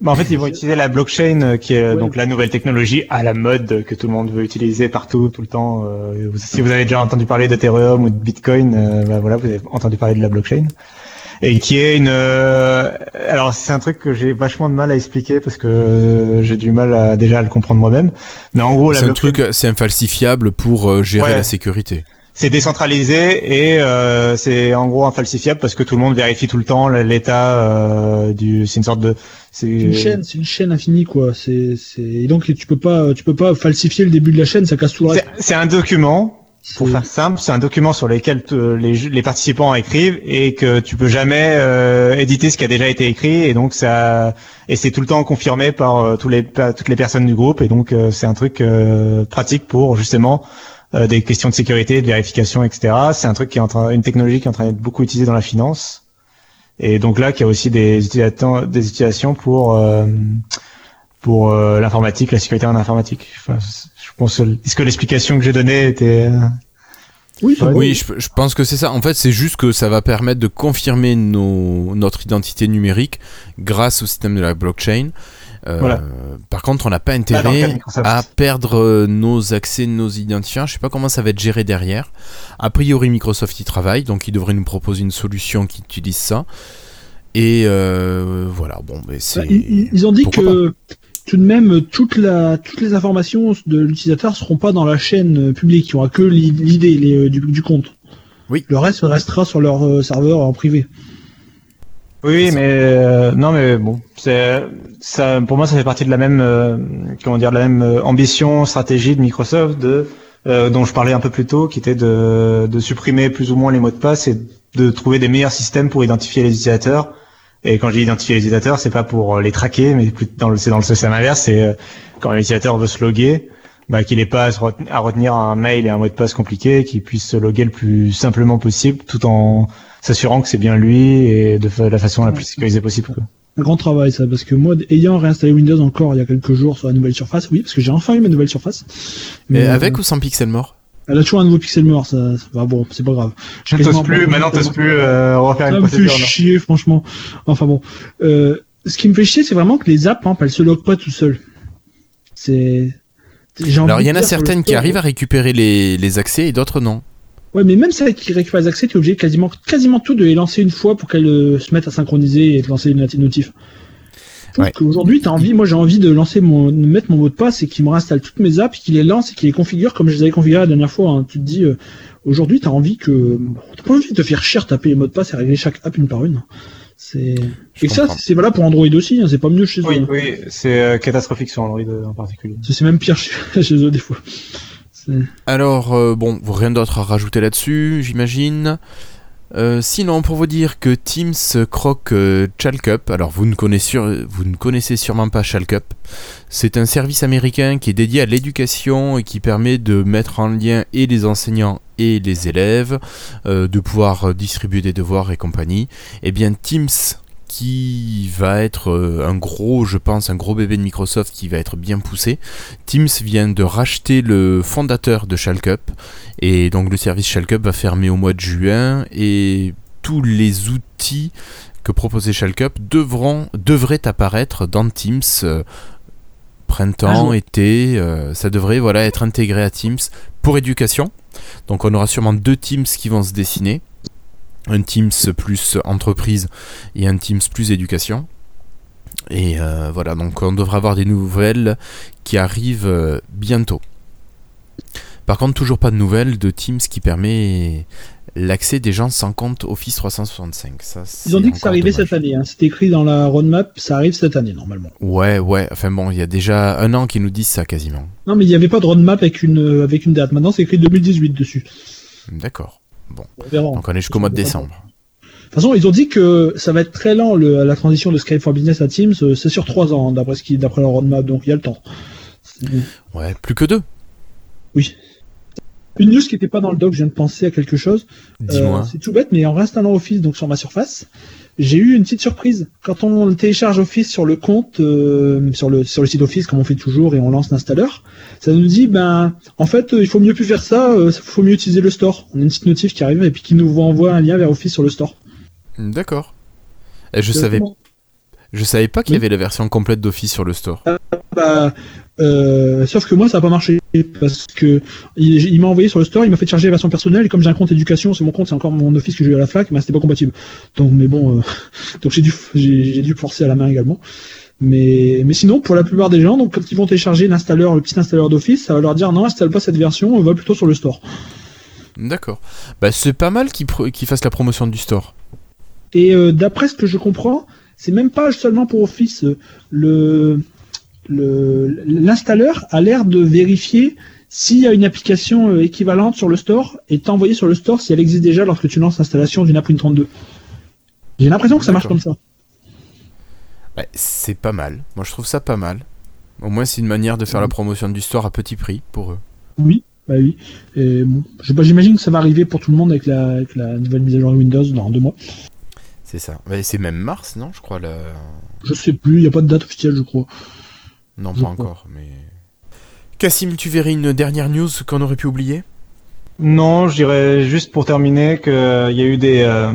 Bah, en fait, ils vont utiliser la blockchain, euh, qui est donc la nouvelle technologie à la mode que tout le monde veut utiliser partout, tout le temps. Euh, si vous avez déjà entendu parler d'Ethereum ou de Bitcoin, euh, bah, voilà, vous avez entendu parler de la blockchain et qui est une. Euh, alors c'est un truc que j'ai vachement de mal à expliquer parce que j'ai du mal à déjà à le comprendre moi-même. Mais en gros, c'est un truc, c'est infalsifiable pour euh, gérer la sécurité. C'est décentralisé et euh, c'est en gros infalsifiable parce que tout le monde vérifie tout le temps l'état euh, du. C'est une sorte de. C'est une chaîne, c'est une chaîne infinie quoi. C'est c'est donc tu peux pas tu peux pas falsifier le début de la chaîne, ça casse tout le reste. C'est un document pour faire simple, c'est un document sur lequel les, les, participants écrivent et que tu peux jamais euh, éditer ce qui a déjà été écrit et donc ça et c'est tout le temps confirmé par euh, tous les toutes les personnes du groupe et donc euh, c'est un truc pratique pour justement des questions de sécurité, de vérification, etc. C'est un truc qui est en train, une technologie qui est en train d'être beaucoup utilisée dans la finance et donc là qui a aussi des utilisations, des utilisations pour pour l'informatique, la sécurité en informatique. Enfin, est-ce que l'explication que j'ai donnée était euh, oui, oui je, pense que c'est ça. En fait, c'est juste que ça va permettre de confirmer nos, notre identité numérique grâce au système de la blockchain. Euh, par contre, on n'a pas intérêt à perdre euh, nos accès, nos identifiants. Je sais pas comment ça va être géré derrière. A priori, Microsoft y travaille, donc il devrait nous proposer une solution qui utilise ça. Et voilà, bon, mais c'est. Bah, ils, ont dit que tout de même, toute la, toutes les informations de l'utilisateur seront pas dans la chaîne publique. Il y aura que l'idée euh, du, du, compte. Oui. Le reste restera sur leur euh, serveur en privé. Oui, mais euh, non, mais bon, c'est ça. Pour moi, ça fait partie de la même, comment dire, la même ambition, stratégie de Microsoft de dont je parlais un peu plus tôt, qui était de, de supprimer plus ou moins les mots de passe et de trouver des meilleurs systèmes pour identifier les utilisateurs et quand j'ai identifié les utilisateurs, c'est pas pour euh, les traquer, mais dans le, c'est dans le système inverse, c'est euh, quand l'utilisateur veut se loguer, bah, qu'il n'ait pas à retenir un mail et un mot de passe compliqué, qu'il puisse se loguer le plus simplement possible, tout en s'assurant que c'est bien lui et de la façon la plus sécurisée possible. Un grand travail ça, parce que moi, ayant réinstallé Windows encore il y a quelques jours sur la nouvelle surface, oui, parce que j'ai enfin eu ma nouvelle surface. Mais avec euh, ou sans pixel mort? Elle a toujours un nouveau pixel mort, ça, ça va bon, c'est pas grave. Je t'ose plus, maintenant t'oses plus euh, refaire une procédure. Ça me fait chier, franchement. Enfin bon. Euh, ce qui me fait chier, c'est vraiment que les apps, hein, elles se loguent pas tout seules. C'est. Alors il y en a certaines qui arrivent à récupérer les, les accès et d'autres non. Ouais, mais même celles qui récupèrent les accès, tu es obligé quasiment, quasiment tout de les lancer une fois pour qu'elles euh, se mettent à synchroniser et de lancer une notif. Ouais. Aujourd'hui, t'as envie, moi j'ai envie de lancer mon, de mettre mon mot de passe et qu'il me réinstalle toutes mes apps, qu'il les lance et qu'il les configure comme je les avais configurés la dernière fois. Hein. Tu te dis, euh, aujourd'hui, t'as envie que, t'as pas envie de te faire cher taper les mots de passe et régler chaque app une par une. C'est et ça, c'est valable pour Android aussi. Hein. c'est pas mieux chez eux. Oui, hein. oui, c'est euh, catastrophique sur Android euh, en particulier. C'est même pire chez, chez eux des fois. Alors bon, rien d'autre à rajouter là-dessus, j'imagine. Euh, sinon, pour vous dire que Teams croque euh, Chalkup, alors vous ne, connaissez, sûrement pas Chalkup, c'est un service américain qui est dédié à l'éducation et qui permet de mettre en lien et les enseignants et les élèves, euh, de pouvoir distribuer des devoirs et compagnie. Et eh bien Teams qui va être euh, un gros, je pense, un gros bébé de Microsoft qui va être bien poussé. Teams vient de racheter le fondateur de Shalkup et donc le service Shalkup va fermer au mois de juin et tous les outils que proposait Shalkup devront, devraient apparaître dans Teams euh, printemps, été, euh, ça devrait voilà être intégré à Teams pour éducation. Donc on aura sûrement deux Teams qui vont se dessiner un Teams plus entreprise et un Teams plus éducation. Et euh, voilà, donc on devrait avoir des nouvelles qui arrivent euh, bientôt. Par contre, toujours pas de nouvelles de Teams qui permet l'accès des gens sans compte Office 365. Ça, Ils ont dit que ça arrivait cette année. Hein. C'est écrit dans la roadmap, ça arrive cette année normalement. Ouais, ouais. Enfin bon, il y a déjà un an qu'ils nous disent ça quasiment. Non, mais il n'y avait pas de roadmap avec une, avec une date. Maintenant, c'est écrit 2018 dessus. D'accord. Bon. Donc on est jusqu'au mois de décembre. De toute façon, ils ont dit que ça va être très lent la transition de Skype for Business à Teams. Euh, c'est sur trois ans d'après ce qui, d'après leur roadmap, donc il y a le temps. Ouais, plus que deux. Oui. Une news qui n'était pas dans le doc, je viens de penser à quelque chose. Euh, c'est tout bête, mais en réinstallant Office donc sur ma surface, j'ai eu une petite surprise. Quand on télécharge Office sur le compte, euh, sur le sur le site Office comme on fait toujours et on lance l'installeur, ça nous dit ben en fait il faut mieux plus faire ça, il faut mieux utiliser le store. On a une petite notif qui arrive et puis qui nous envoie un lien vers Office sur le store. D'accord. Et je savais je savais pas qu'il y avait la version complète d'Office sur le store. Ah, bah, euh, sauf que moi, ça n'a pas marché parce que il, m'a envoyé sur le store, il m'a fait charger la version personnelle et comme j'ai un compte éducation, c'est mon compte, c'est encore mon office que j'ai eu à la flac, mais c'était pas compatible. Donc, mais bon, euh, donc j'ai dû, j'ai dû forcer à la main également. Mais, mais sinon, pour la plupart des gens, donc quand ils vont télécharger l'installeur, le petit installeur d'office, ça va leur dire non, installe pas cette version, on va plutôt sur le store. D'accord. Bah, c'est pas mal qu'ils qu fassent la promotion du store. Et euh, d'après ce que je comprends, c'est même pas seulement pour Office. Le, l'installeur a l'air de vérifier s'il y a une application euh, équivalente sur le store, est envoyée sur le store si elle existe déjà lorsque tu lances l'installation d'une app Win32. J'ai l'impression que ça marche comme ça. Ouais, c'est pas mal. Moi, je trouve ça pas mal. Au moins, c'est une manière de faire la promotion du store à petit prix pour eux. Oui, bah oui. Et bon, j'imagine que ça va arriver pour tout le monde avec la, avec la nouvelle mise à jour Windows dans deux mois. C'est ça. Ouais, c'est même mars, non Je crois. La... Je sais plus, il n'y a pas de date officielle, je crois. Non, Je pas crois. encore, mais. Cassim, tu verrais une dernière news qu'on aurait pu oublier? Non, je dirais juste pour terminer qu'il y a eu des euh,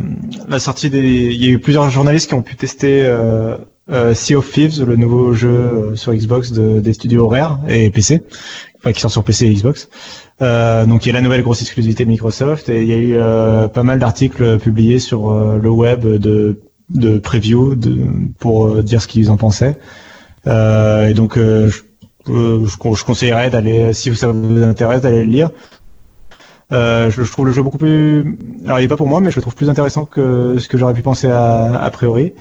la sortie des il y a eu plusieurs journalistes qui ont pu tester euh, euh, Sea of Thieves, le nouveau jeu sur Xbox de, des studios Rare et PC, enfin qui sort sur PC et Xbox. Euh, donc il y a la nouvelle grosse exclusivité de Microsoft et il y a eu euh, pas mal d'articles publiés sur euh, le web de de preview de, pour euh, dire ce qu'ils en pensaient. Et donc je, je, con- je conseillerais d'aller si ça vous intéresse d'aller le lire. Je, je trouve le jeu beaucoup plus. Alors, il est pas pour moi, mais je le trouve plus intéressant que ce que j'aurais pu penser à, a priori.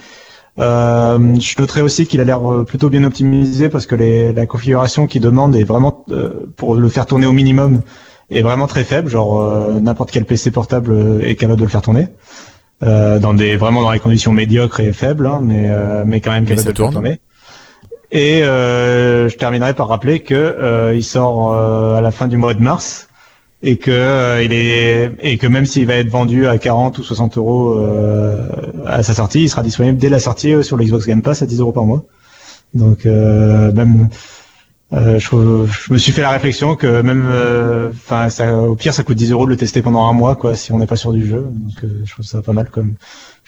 Euh, je noterai aussi qu'il a l'air euh, plutôt bien optimisé parce que les, la configuration qu'il demande est vraiment euh, pour le faire tourner au minimum est vraiment très faible. Genre euh, n'importe quel PC portable est capable de le faire tourner. Euh, dans des vraiment dans des conditions médiocres et faibles, hein, mais euh, mais quand même capable de le faire tourne. tourner. Et euh, je terminerai par rappeler que euh, il sort euh, à la fin du mois de mars et que euh, il est et que même s'il va être vendu à 40 ou 60 euros euh, à sa sortie, il sera disponible dès la sortie euh, sur le Xbox Game Pass à 10 euros par mois. Donc euh, même je, je me suis fait la réflexion que même enfin au pire ça coûte 10 euros de le tester pendant un mois quoi si on n'est pas sûr du jeu. Donc je trouve ça pas mal comme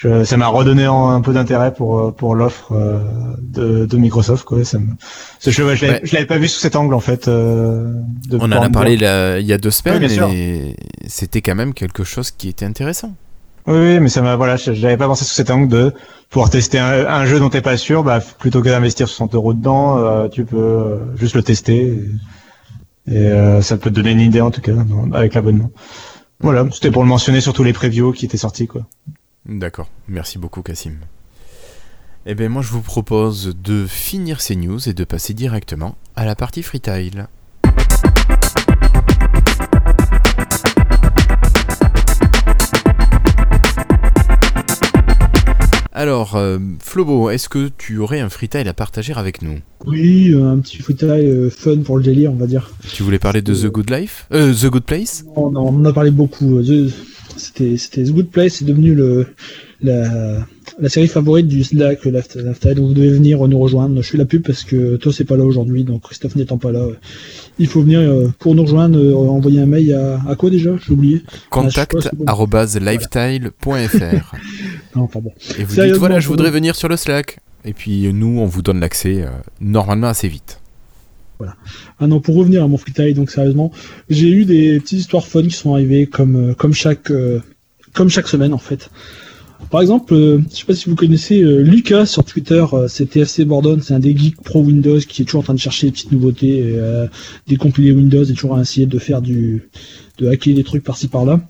je, ça m'a redonné un peu d'intérêt pour euh, pour l'offre euh, de, de Microsoft quoi. Ça me, ce je l'avais Ouais. pas vu sous cet angle en fait. euh, de On en a parlé il y a deux semaines, et c'était quand même quelque chose qui était intéressant. Oui, oui, mais ça m'a voilà, je- j'avais pas pensé sous cet angle de pouvoir tester un, un jeu dont t'es pas sûr, bah plutôt que d'investir 60 euros dedans, euh, tu peux juste le tester et, et, euh, ça peut te donner une idée en tout cas dans- avec l'abonnement. Voilà, c'était pour le mentionner sur tous les previews qui étaient sortis quoi. D'accord, merci beaucoup Cassim. Eh bien moi je vous propose de finir ces news et de passer directement à la partie freetile. Alors, euh, Flobo, est-ce que tu aurais un freetile à partager avec nous? Oui, euh, un petit freestyle euh, fun pour le délire, on va dire. Tu voulais parler de The Good Life? Euh, The Good Place? On, on en a parlé beaucoup. The- C'était c'était The Good Place, c'est devenu le, la, la série favorite du Slack Lifetime. Donc vous devez venir nous rejoindre. Je suis la pub parce que toi c'est pas là aujourd'hui, donc Christophe n'étant pas là, euh, il faut venir euh, pour nous rejoindre. euh, envoyer un mail à, à quoi déjà? J'ai oublié. Contact Ah, Non, pas bon. Et vous dites voilà, je voudrais venir sur le Slack. Et puis nous, on vous donne l'accès euh, normalement assez vite. Ah non, pour revenir à mon freestyle, donc sérieusement, j'ai eu des petites histoires fun qui sont arrivées comme euh, comme chaque euh, comme chaque semaine en fait. Par exemple, euh, je sais pas si vous connaissez euh, Lucas sur Twitter, euh, c'est TFC Bordon, c'est un des geeks pro Windows qui est toujours en train de chercher des petites nouveautés, et, euh, décompiler Windows et toujours à essayer de faire du de hacker des trucs par-ci par-là.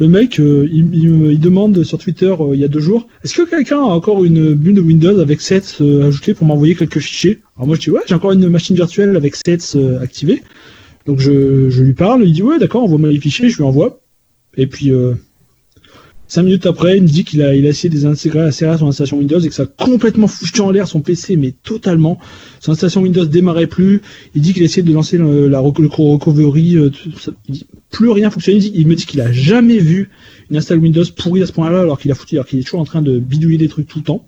Le mec, euh, il, il me- il demande sur Twitter euh, il y a deux jours, est-ce que quelqu'un a encore une bulle de Windows avec sets euh, ajoutée pour m'envoyer quelques fichiers? Alors moi je dis ouais, j'ai encore une machine virtuelle avec sets euh, activée. Donc je, je lui parle, il dit ouais d'accord, envoie-moi les fichiers, je lui envoie. Et puis euh, cinq minutes après, il me dit qu'il a, essayé de les intégrer à son installation Windows et que ça a complètement foutu en l'air son PC, mais totalement. Son installation Windows démarrait plus. Il dit qu'il a essayé de lancer le, la recovery, euh, tout. Il dit, plus rien fonctionnait. Il, me dit qu'il a jamais vu une install Windows pourrie à ce point-là, alors qu'il a foutu, alors qu'il est toujours en train de bidouiller des trucs tout le temps.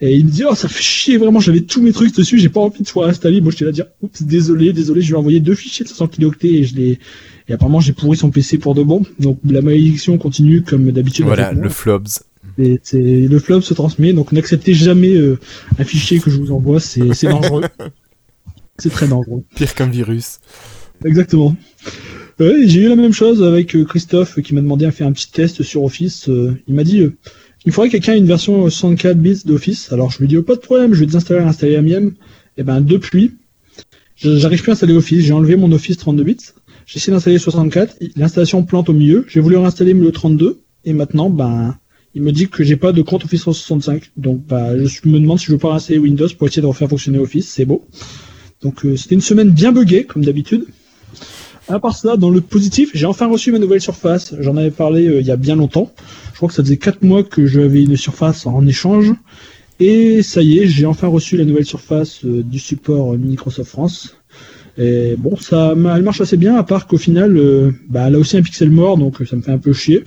Et il me dit, oh, ça fait chier, vraiment, j'avais tous mes trucs dessus, j'ai pas envie de soit installer. Moi, j'étais là à dire, oups, désolé, désolé, je lui ai envoyé deux fichiers de 500 kilooctets et je l'ai, et apparemment, j'ai pourri son PC pour de bon. Donc, la malédiction continue comme d'habitude. Voilà, le Flobs. Et le flop se transmet, donc n'acceptez jamais euh, un fichier que je vous envoie, c'est dangereux. c'est très dangereux. Pire qu'un virus. Exactement. J'ai eu la même chose avec euh, Christophe qui m'a demandé à faire un petit test sur Office. Euh, il m'a dit, euh, il faudrait que quelqu'un ait une version 64 bits d'Office. Alors je lui ai dit, oh, pas de problème, je vais désinstaller et installer la mienne. Et ben depuis, j'arrive plus à installer Office. J'ai enlevé mon Office 32 bits. J'ai essayé d'installer 64. L'installation plante au milieu. J'ai voulu réinstaller le 32. Et maintenant, ben, il me dit que j'ai pas de compte Office 365. Donc, bah, je me demande si je veux pas réinstaller Windows pour essayer de refaire fonctionner Office. C'est beau. Donc, euh, c'était une semaine bien buggée, comme d'habitude. À part ça, dans le positif, j'ai enfin reçu ma nouvelle surface. J'en avais parlé euh, il y a bien longtemps. Je crois que ça faisait 4 mois que j'avais une surface en échange. Et ça y est, j'ai enfin reçu la nouvelle surface euh, du support Microsoft France. Et bon, ça, elle marche assez bien, à part qu'au final, euh, bah, elle a aussi un pixel mort, donc ça me fait un peu chier.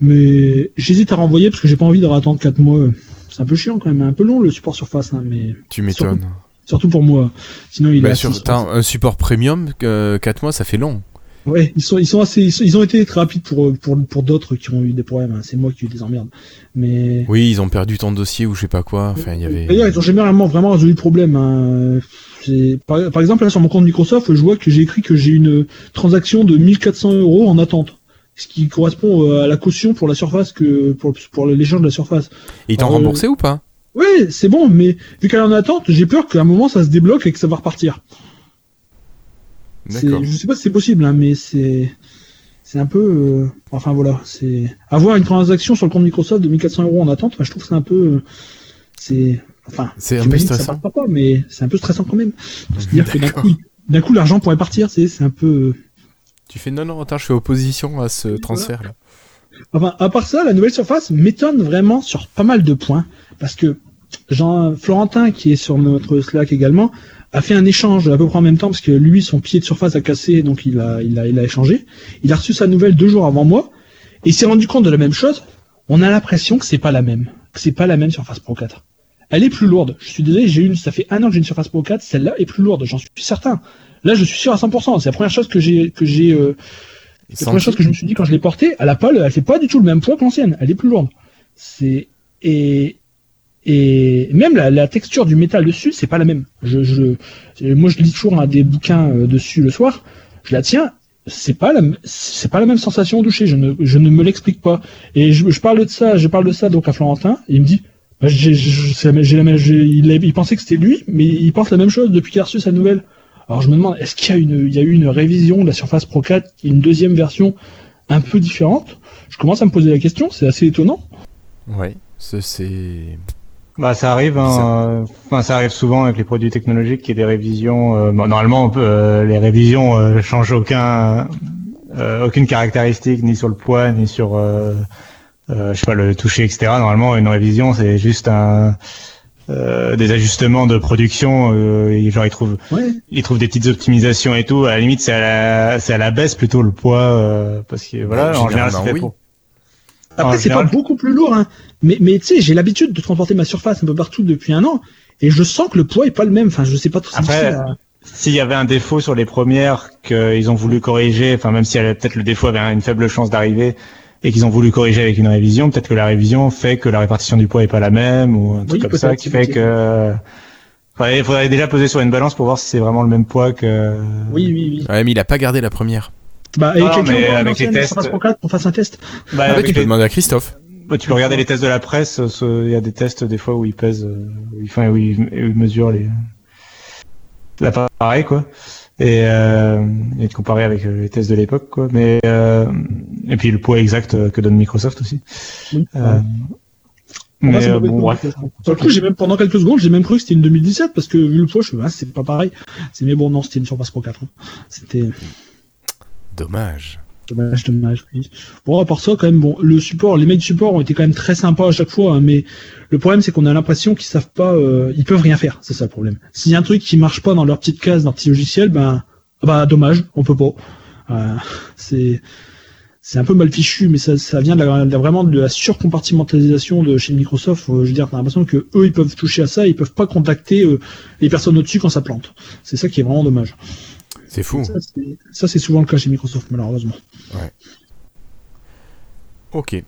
Mais j'hésite à renvoyer parce que j'ai pas envie de attendre 4 mois. C'est un peu chiant quand même, un peu long le support surface, hein, mais. Tu m'étonnes. Surtout, pour moi. Sinon, il bah, est sur, un support premium, 4 mois, ça fait long. Ouais, ils sont, ils sont assez, ils, ont été très rapides pour, pour, pour d'autres qui ont eu des problèmes. Hein. C'est moi qui ai eu des emmerdes. Mais. Oui, ils ont perdu ton dossier ou je sais pas quoi. Enfin, il y avait. D'ailleurs, ils ont généralement vraiment résolu le problème. Hein. Par, par, exemple, là, sur mon compte Microsoft, je vois que j'ai écrit que j'ai une transaction de 1400 euros en attente. Ce qui correspond euh, à la caution pour la surface que, pour, pour l'échange de la surface. Et ils t'ont remboursé ou pas? Oui, c'est bon, mais vu qu'elle est en attente, j'ai peur qu'à un moment ça se débloque et que ça va repartir. Je sais pas si c'est possible, hein, mais c'est c'est un peu. Euh, enfin voilà, c'est avoir une transaction sur le compte Microsoft de 1400 euros en attente. je trouve que c'est un peu. C'est enfin. C'est un peu stressant. pas, mais c'est un peu stressant quand même. C'est-à-dire que d'un coup, l'argent pourrait partir. C'est un peu. Tu fais non non attends, je fais opposition à ce transfert là. Enfin, à part ça, la nouvelle surface m'étonne vraiment sur pas mal de points parce que Jean Florentin qui est sur notre Slack également a fait un échange à peu près en même temps parce que lui son pied de surface a cassé donc il a il a il a échangé. Il a reçu sa nouvelle deux jours avant moi et il s'est rendu compte de la même chose. On a l'impression que c'est pas la même, que c'est pas la même Surface Pro 4. Elle est plus lourde. Je suis désolé, j'ai une, ça fait un an que j'ai une Surface Pro 4, celle-là est plus lourde, j'en suis certain. Là, je suis sûr à 100%. C'est la première chose que j'ai que j'ai euh, c'est la première chose que je me suis dit quand je l'ai portée. À la pole, elle fait pas du tout le même poids que l'ancienne. Elle est plus lourde. C'est et et même la, texture du métal dessus, c'est pas la même. Moi, je lis toujours un des bouquins euh, dessus le soir. Je la tiens, c'est pas la, pas la même sensation au toucher. Je ne, me l'explique pas. Et je, parle de ça, je parle de ça donc à Florentin. Il me dit, bah, il, pensait que c'était lui, mais il pense la même chose depuis qu'il a reçu sa nouvelle. Alors je me demande, est-ce qu'il y a eu une révision de la Surface Pro 4, une deuxième version un peu différente? Je commence à me poser la question. C'est assez étonnant. Ouais, c'est bah ça arrive, hein, enfin ça arrive souvent avec les produits technologiques qu'il y ait des révisions. Euh, normalement, euh, les révisions euh, changent aucun, euh, aucune caractéristique ni sur le poids ni sur, je sais pas le toucher, etc. Normalement, une révision c'est juste un des ajustements de production. genre ils trouvent, ils trouvent des petites optimisations et tout. À la limite, c'est à la, c'est à la baisse plutôt le poids parce que voilà, en général, c'est fait pour. Après, c'est pas beaucoup plus lourd, hein. Mais, mais tu sais, j'ai l'habitude de transporter ma surface un peu partout depuis un an, et je sens que le poids est pas le même. Enfin, je sais pas tout ça. Après, s'il y avait un défaut sur les premières qu'ils ont voulu corriger, enfin même si peut-être le défaut avait une faible chance d'arriver et qu'ils ont voulu corriger avec une révision, peut-être que la révision fait que la répartition du poids est pas la même ou un truc comme ça qui fait que il faudrait déjà poser sur une balance pour voir si c'est vraiment le même poids que. Oui, oui, oui. Ouais, mais il a pas gardé la première. Bah, avec, avec les tests. Pour fasse un test. Bah, ah, tu peux demander à Christophe. Bah, tu peux regarder les tests de la presse. Il y a des tests des fois où ils pèsent, euh, enfin où ils, mesurent les l'appareil quoi. Et, euh, et de comparer avec euh, les tests de l'époque quoi. Mais euh, et puis le poids exact que donne Microsoft aussi. Euh, mais euh, bon, bref. Sur le coup, j'ai même pendant quelques secondes, j'ai même cru que c'était une 2017 parce que vu le poids, je me ah, c'est pas pareil. C'est mais bon, non, c'était une Surface Pro 4. Hein. C'était. Dommage. Dommage, dommage. Bon, à part ça, quand même, bon, le support, les mecs du support ont été quand même très sympas à chaque fois, hein, mais le problème, c'est qu'on a l'impression qu'ils savent pas, euh, ils peuvent rien faire. C'est ça le problème. S'il y a un truc qui marche pas dans leur petite case, dans leur petit logiciel, ben, ah bah, dommage, on peut pas. Euh, c'est, un peu mal fichu, mais ça, vient vraiment de la surcompartimentalisation de chez Microsoft. Euh, je veux dire, t'as l'impression que eux, ils peuvent toucher à ça, ils peuvent pas contacter les personnes au-dessus quand ça plante. C'est ça qui est vraiment dommage. C'est fou. Ça, c'est souvent le cas chez Microsoft, malheureusement. Ouais. Ok.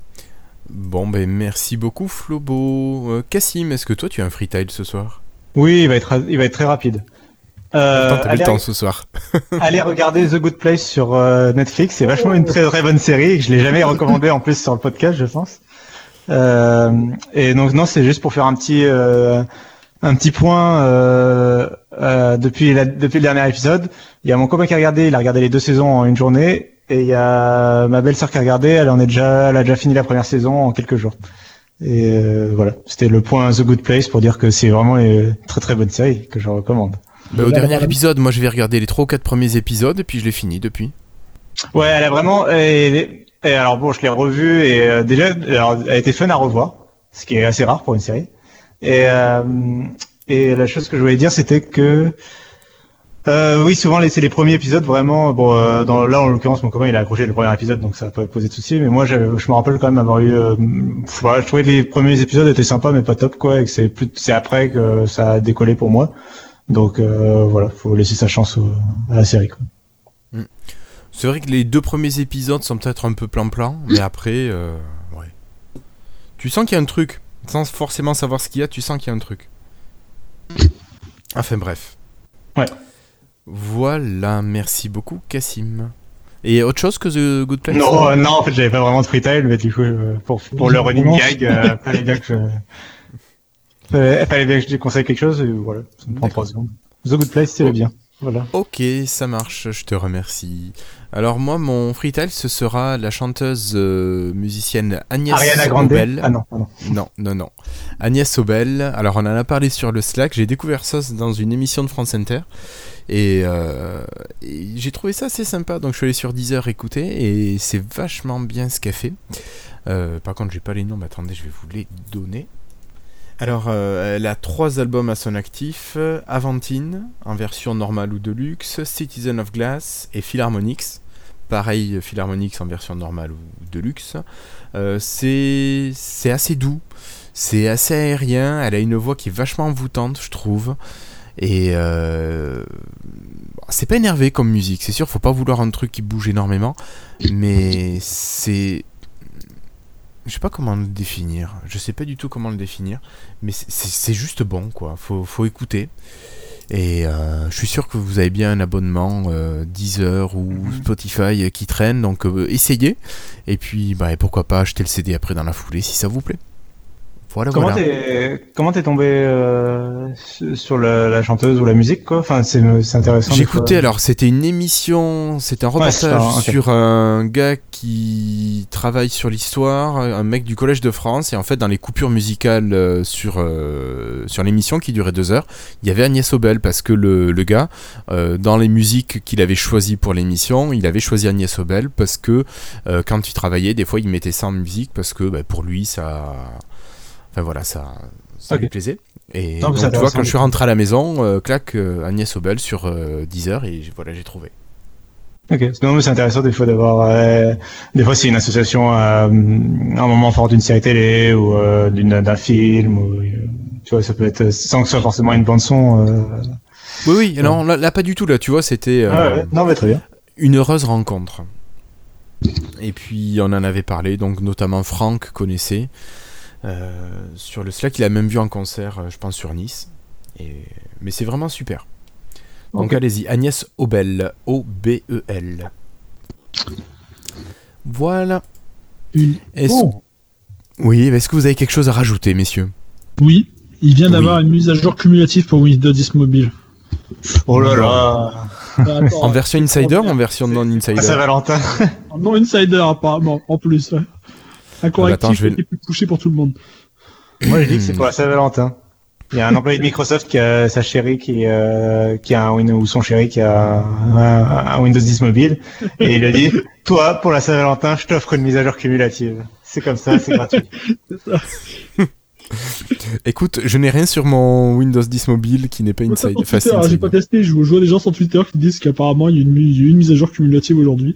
Bon, ben merci beaucoup, Flobo. Euh, Cassim, est-ce que toi, tu as un freetile ce soir? Oui, il va être, il va être très rapide. Euh, le temps ce soir. allez regarder The Good Place sur euh, Netflix. C'est vachement une très très bonne série. Je l'ai jamais recommandé en plus sur le podcast, je pense. Euh, et donc non, c'est juste pour faire un petit euh, un petit point euh, euh, depuis, la, depuis le dernier épisode. Il y a mon copain qui a regardé, il a regardé les deux saisons en une journée. Et il y a ma belle-sœur qui a regardé, elle en est déjà, elle a déjà fini la première saison en quelques jours. Et euh, voilà, c'était le point The Good Place pour dire que c'est vraiment une très très bonne série que je recommande. Bah, au dernier épisode, moi je vais regarder les 3 ou 4 premiers épisodes et puis je l'ai fini depuis. Ouais, elle a vraiment. Et, et alors bon, je l'ai revu et euh, déjà, alors, elle a été fun à revoir, ce qui est assez rare pour une série. Et, euh, et la chose que je voulais dire, c'était que euh, oui, souvent c'est les premiers épisodes vraiment. Bon, euh, dans, là en l'occurrence, mon copain il a accroché le premier épisode, donc ça peut poser de soucis. Mais moi, je, me rappelle quand même avoir eu. Je trouvais que les premiers épisodes étaient sympas, mais pas top quoi, et que c'est plus, c'est après que ça a décollé pour moi. Donc voilà, faut laisser sa chance au- à la série. Quoi. C'est vrai que les deux premiers épisodes sont peut-être un peu plan-plan, mais après, ouais. Tu sens qu'il y a un truc, sans forcément savoir ce qu'il y a, tu sens qu'il y a un truc. Enfin bref. Ouais. Voilà, merci beaucoup Cassim. Et autre chose que The Good Place Non, euh, non, en fait, j'avais pas vraiment de freestyle, mais du coup, euh, pour, pour le running gag, euh, fallait bien que je... fallait, fallait bien que je déconseille quelque chose, et voilà, ça me prend D'accord. trois secondes. The Good Place, c'est Oh. bien. Voilà. Ok, ça marche, je te remercie. Alors moi, mon freestyle, ce sera la chanteuse euh, musicienne Agnès Ariana Grande. Obel. Ah non, ah non. Non, non, non. Agnès Obel. Alors, on en a parlé sur le Slack. J'ai découvert ça dans une émission de France Inter. Et, euh, et j'ai trouvé ça assez sympa. Donc, je suis allé sur Deezer écouter. Et c'est vachement bien ce qu'elle fait. Euh, par contre, j'ai pas les noms. Mais attendez, je vais vous les donner. Alors, euh, elle a trois albums à son actif Avantine, en version normale ou deluxe, Citizen of Glass et Philharmonics. Pareil, Philharmonics en version normale ou deluxe. Euh, c'est c'est assez doux, c'est assez aérien. Elle a une voix qui est vachement envoûtante, je trouve. Et euh, c'est pas énervé comme musique, c'est sûr, faut pas vouloir un truc qui bouge énormément, mais c'est. Je sais pas comment le définir, je sais pas du tout comment le définir, mais c'est- juste bon quoi, faut, faut écouter. Et euh, je suis sûr que vous avez bien un abonnement euh, Deezer ou Mhm. Spotify euh, qui traîne, donc euh, essayez. Et puis bah, et pourquoi pas acheter le CD après dans la foulée si ça vous plaît. Voilà, Comment voilà. t'es comment t'es tombé euh, su- sur la, la chanteuse ou la musique quoi? Enfin c'est intéressant. J'écoutais alors, c'était une émission, c'était un Ouais, reportage ça, sur un gars qui travaille sur l'histoire, un mec du Collège de France, et en fait dans les coupures musicales euh, sur, euh, sur l'émission qui durait deux heures, il y avait Agnès Obel parce que le, le gars, euh, dans les musiques qu'il avait choisies pour l'émission, il avait choisi Agnès Obel parce que quand il travaillait, des fois il mettait ça en musique parce que bah, pour lui ça... Enfin voilà, ça, ça Ok. lui plaisait. Et Non, donc, tu vois, quand je suis rentré à la maison, euh, clac, euh, Agnès Obel sur euh, Deezer et voilà, j'ai trouvé. Ok. Non c'est intéressant des fois d'avoir. euh, des fois c'est une association à un moment fort d'une série télé ou euh, d'un film ou euh, tu vois ça peut être sans que ce soit forcément une bande son. Euh... Oui, oui, non, là, là, pas du tout, là, tu vois, c'était euh, Ah ouais, Non mais très bien. une heureuse rencontre. Et puis, on en avait parlé, donc notamment Franck connaissait. Euh, sur le Slack, il a même vu en concert, euh, je pense, sur Nice. Et... Mais c'est vraiment super. Donc allez-y, Agnès Obel, O-B-E-L. Voilà. Une- Est-ce- Oh. Oui, est-ce que vous avez quelque chose à rajouter, messieurs? Oui, il vient d'avoir Oui. une mise à jour cumulative pour Windows 10 Mobile. Oh là là. Attends, En version insider ou en version non insider? Saint-Valentin. non insider apparemment, en plus. ouais. Un correctif attends, je vais- qui est plus touché pour tout le monde. Moi je dis que c'est pour la Saint-Valentin. Il y a un employé de Microsoft qui a sa chérie qui, euh, qui a un Windows ou son chéri qui a un, un Windows 10 mobile et il a dit toi pour la Saint-Valentin je t'offre une mise à jour cumulative. C'est comme ça, c'est gratuit. Écoute, je n'ai rien sur mon Windows 10 mobile qui n'est pas sur Enfin, alors, J'ai pas testé, je vois des gens sur Twitter qui disent qu'apparemment il y y a une mise à jour cumulative aujourd'hui.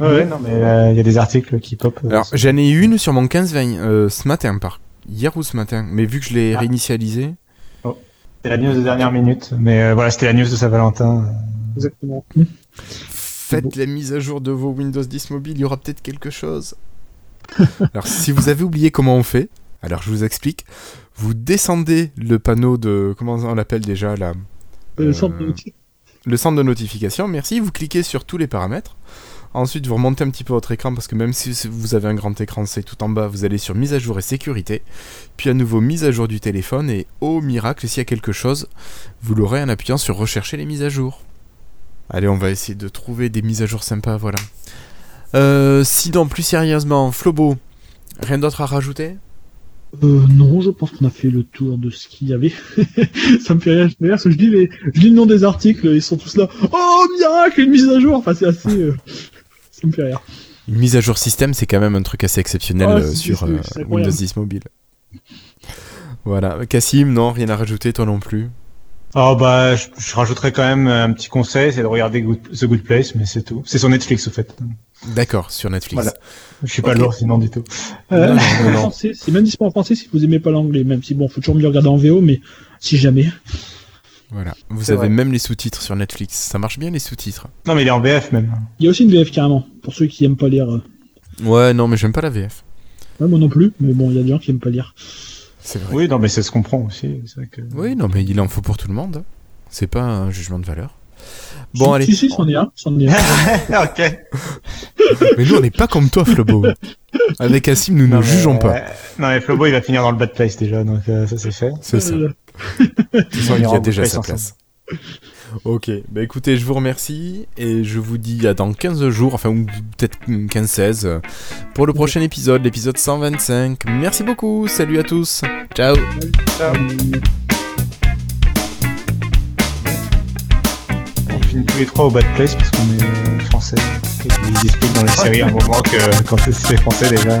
Ouais, ouais, non mais euh, il y a des articles qui pop. euh, Alors, sur- j'en ai eu une sur mon 15-20 euh, ce matin, par hier ou ce matin. Mais vu que je l'ai Ah. réinitialisé, C'est la news de dernière minute, mais euh, voilà, c'était la news de Saint-Valentin. Exactement. faites la mise à jour de vos Windows 10 mobiles, il y aura peut-être quelque chose. alors, si vous avez oublié comment on fait, alors je vous explique. Vous descendez le panneau de. Comment on l'appelle déjà là Euh, Euh, centre de notification. le centre de notification, merci, vous cliquez sur tous les paramètres. Ensuite, vous remontez un petit peu votre écran parce que même si vous avez un grand écran, c'est tout en bas, vous allez sur mise à jour et sécurité. Puis à nouveau mise à jour du téléphone et au miracle, s'il y a quelque chose, vous l'aurez en appuyant sur rechercher les mises à jour. Allez, on va essayer de trouver des mises à jour sympas, voilà. Euh, sinon, plus sérieusement, Flobo, rien d'autre à rajouter? Euh, non, je pense qu'on a fait le tour de ce qu'il y avait. ça me fait rire. D'ailleurs, je lis les, je lis le nom des articles, ils sont tous là. Oh miracle, une mise à jour. Enfin, c'est assez. euh, ça me fait rire. Une mise à jour système, c'est quand même un truc assez exceptionnel Ah, euh, sur euh, Windows incroyable. 10 mobile. Voilà. Cassim, non, rien à rajouter, toi non plus. Oh bah, je, je rajouterais quand même un petit conseil, c'est de regarder Good- The Good Place, mais c'est tout. C'est sur Netflix, au fait. D'accord, sur Netflix. Voilà. Je suis pas lourd sinon du tout. Non, Euh, c'est même disponible en français si vous aimez pas l'anglais, même si bon, faut toujours mieux regarder en VO, mais si jamais. Voilà. Vous avez vrai. même les sous-titres sur Netflix. Ça marche bien les sous-titres. Non, mais il est en VF même. Il y a aussi une VF carrément, pour ceux qui aiment pas lire. euh. Ouais, non, mais j'aime pas la VF. Ouais, moi non plus, mais bon, il y a des gens qui aiment pas lire. C'est vrai. Oui, non, mais ça se comprend aussi. C'est vrai que... Oui, non, mais il en faut pour tout le monde. hein. C'est pas un jugement de valeur. Bon, si, allez. Si, si, c'en est un, c'en est un. ok. Mais nous, on n'est pas comme toi, Flobo. Avec Cassim, nous ne mais, jugeons pas. euh, Non, mais Flobo, il va finir dans le bad place déjà, donc euh, ça c'est fait. C'est ça. De toute façon, il y a déjà sa ensemble. place. Ok, bah écoutez, je vous remercie et je vous dis à dans 15 jours, enfin ou peut-être 15-16, euh, pour le prochain épisode, l'épisode 125. Merci beaucoup, salut à tous, ciao On finit tous les trois au bad place parce qu'on est français. Ils expliquent dans les séries à un moment que quand c'est français déjà.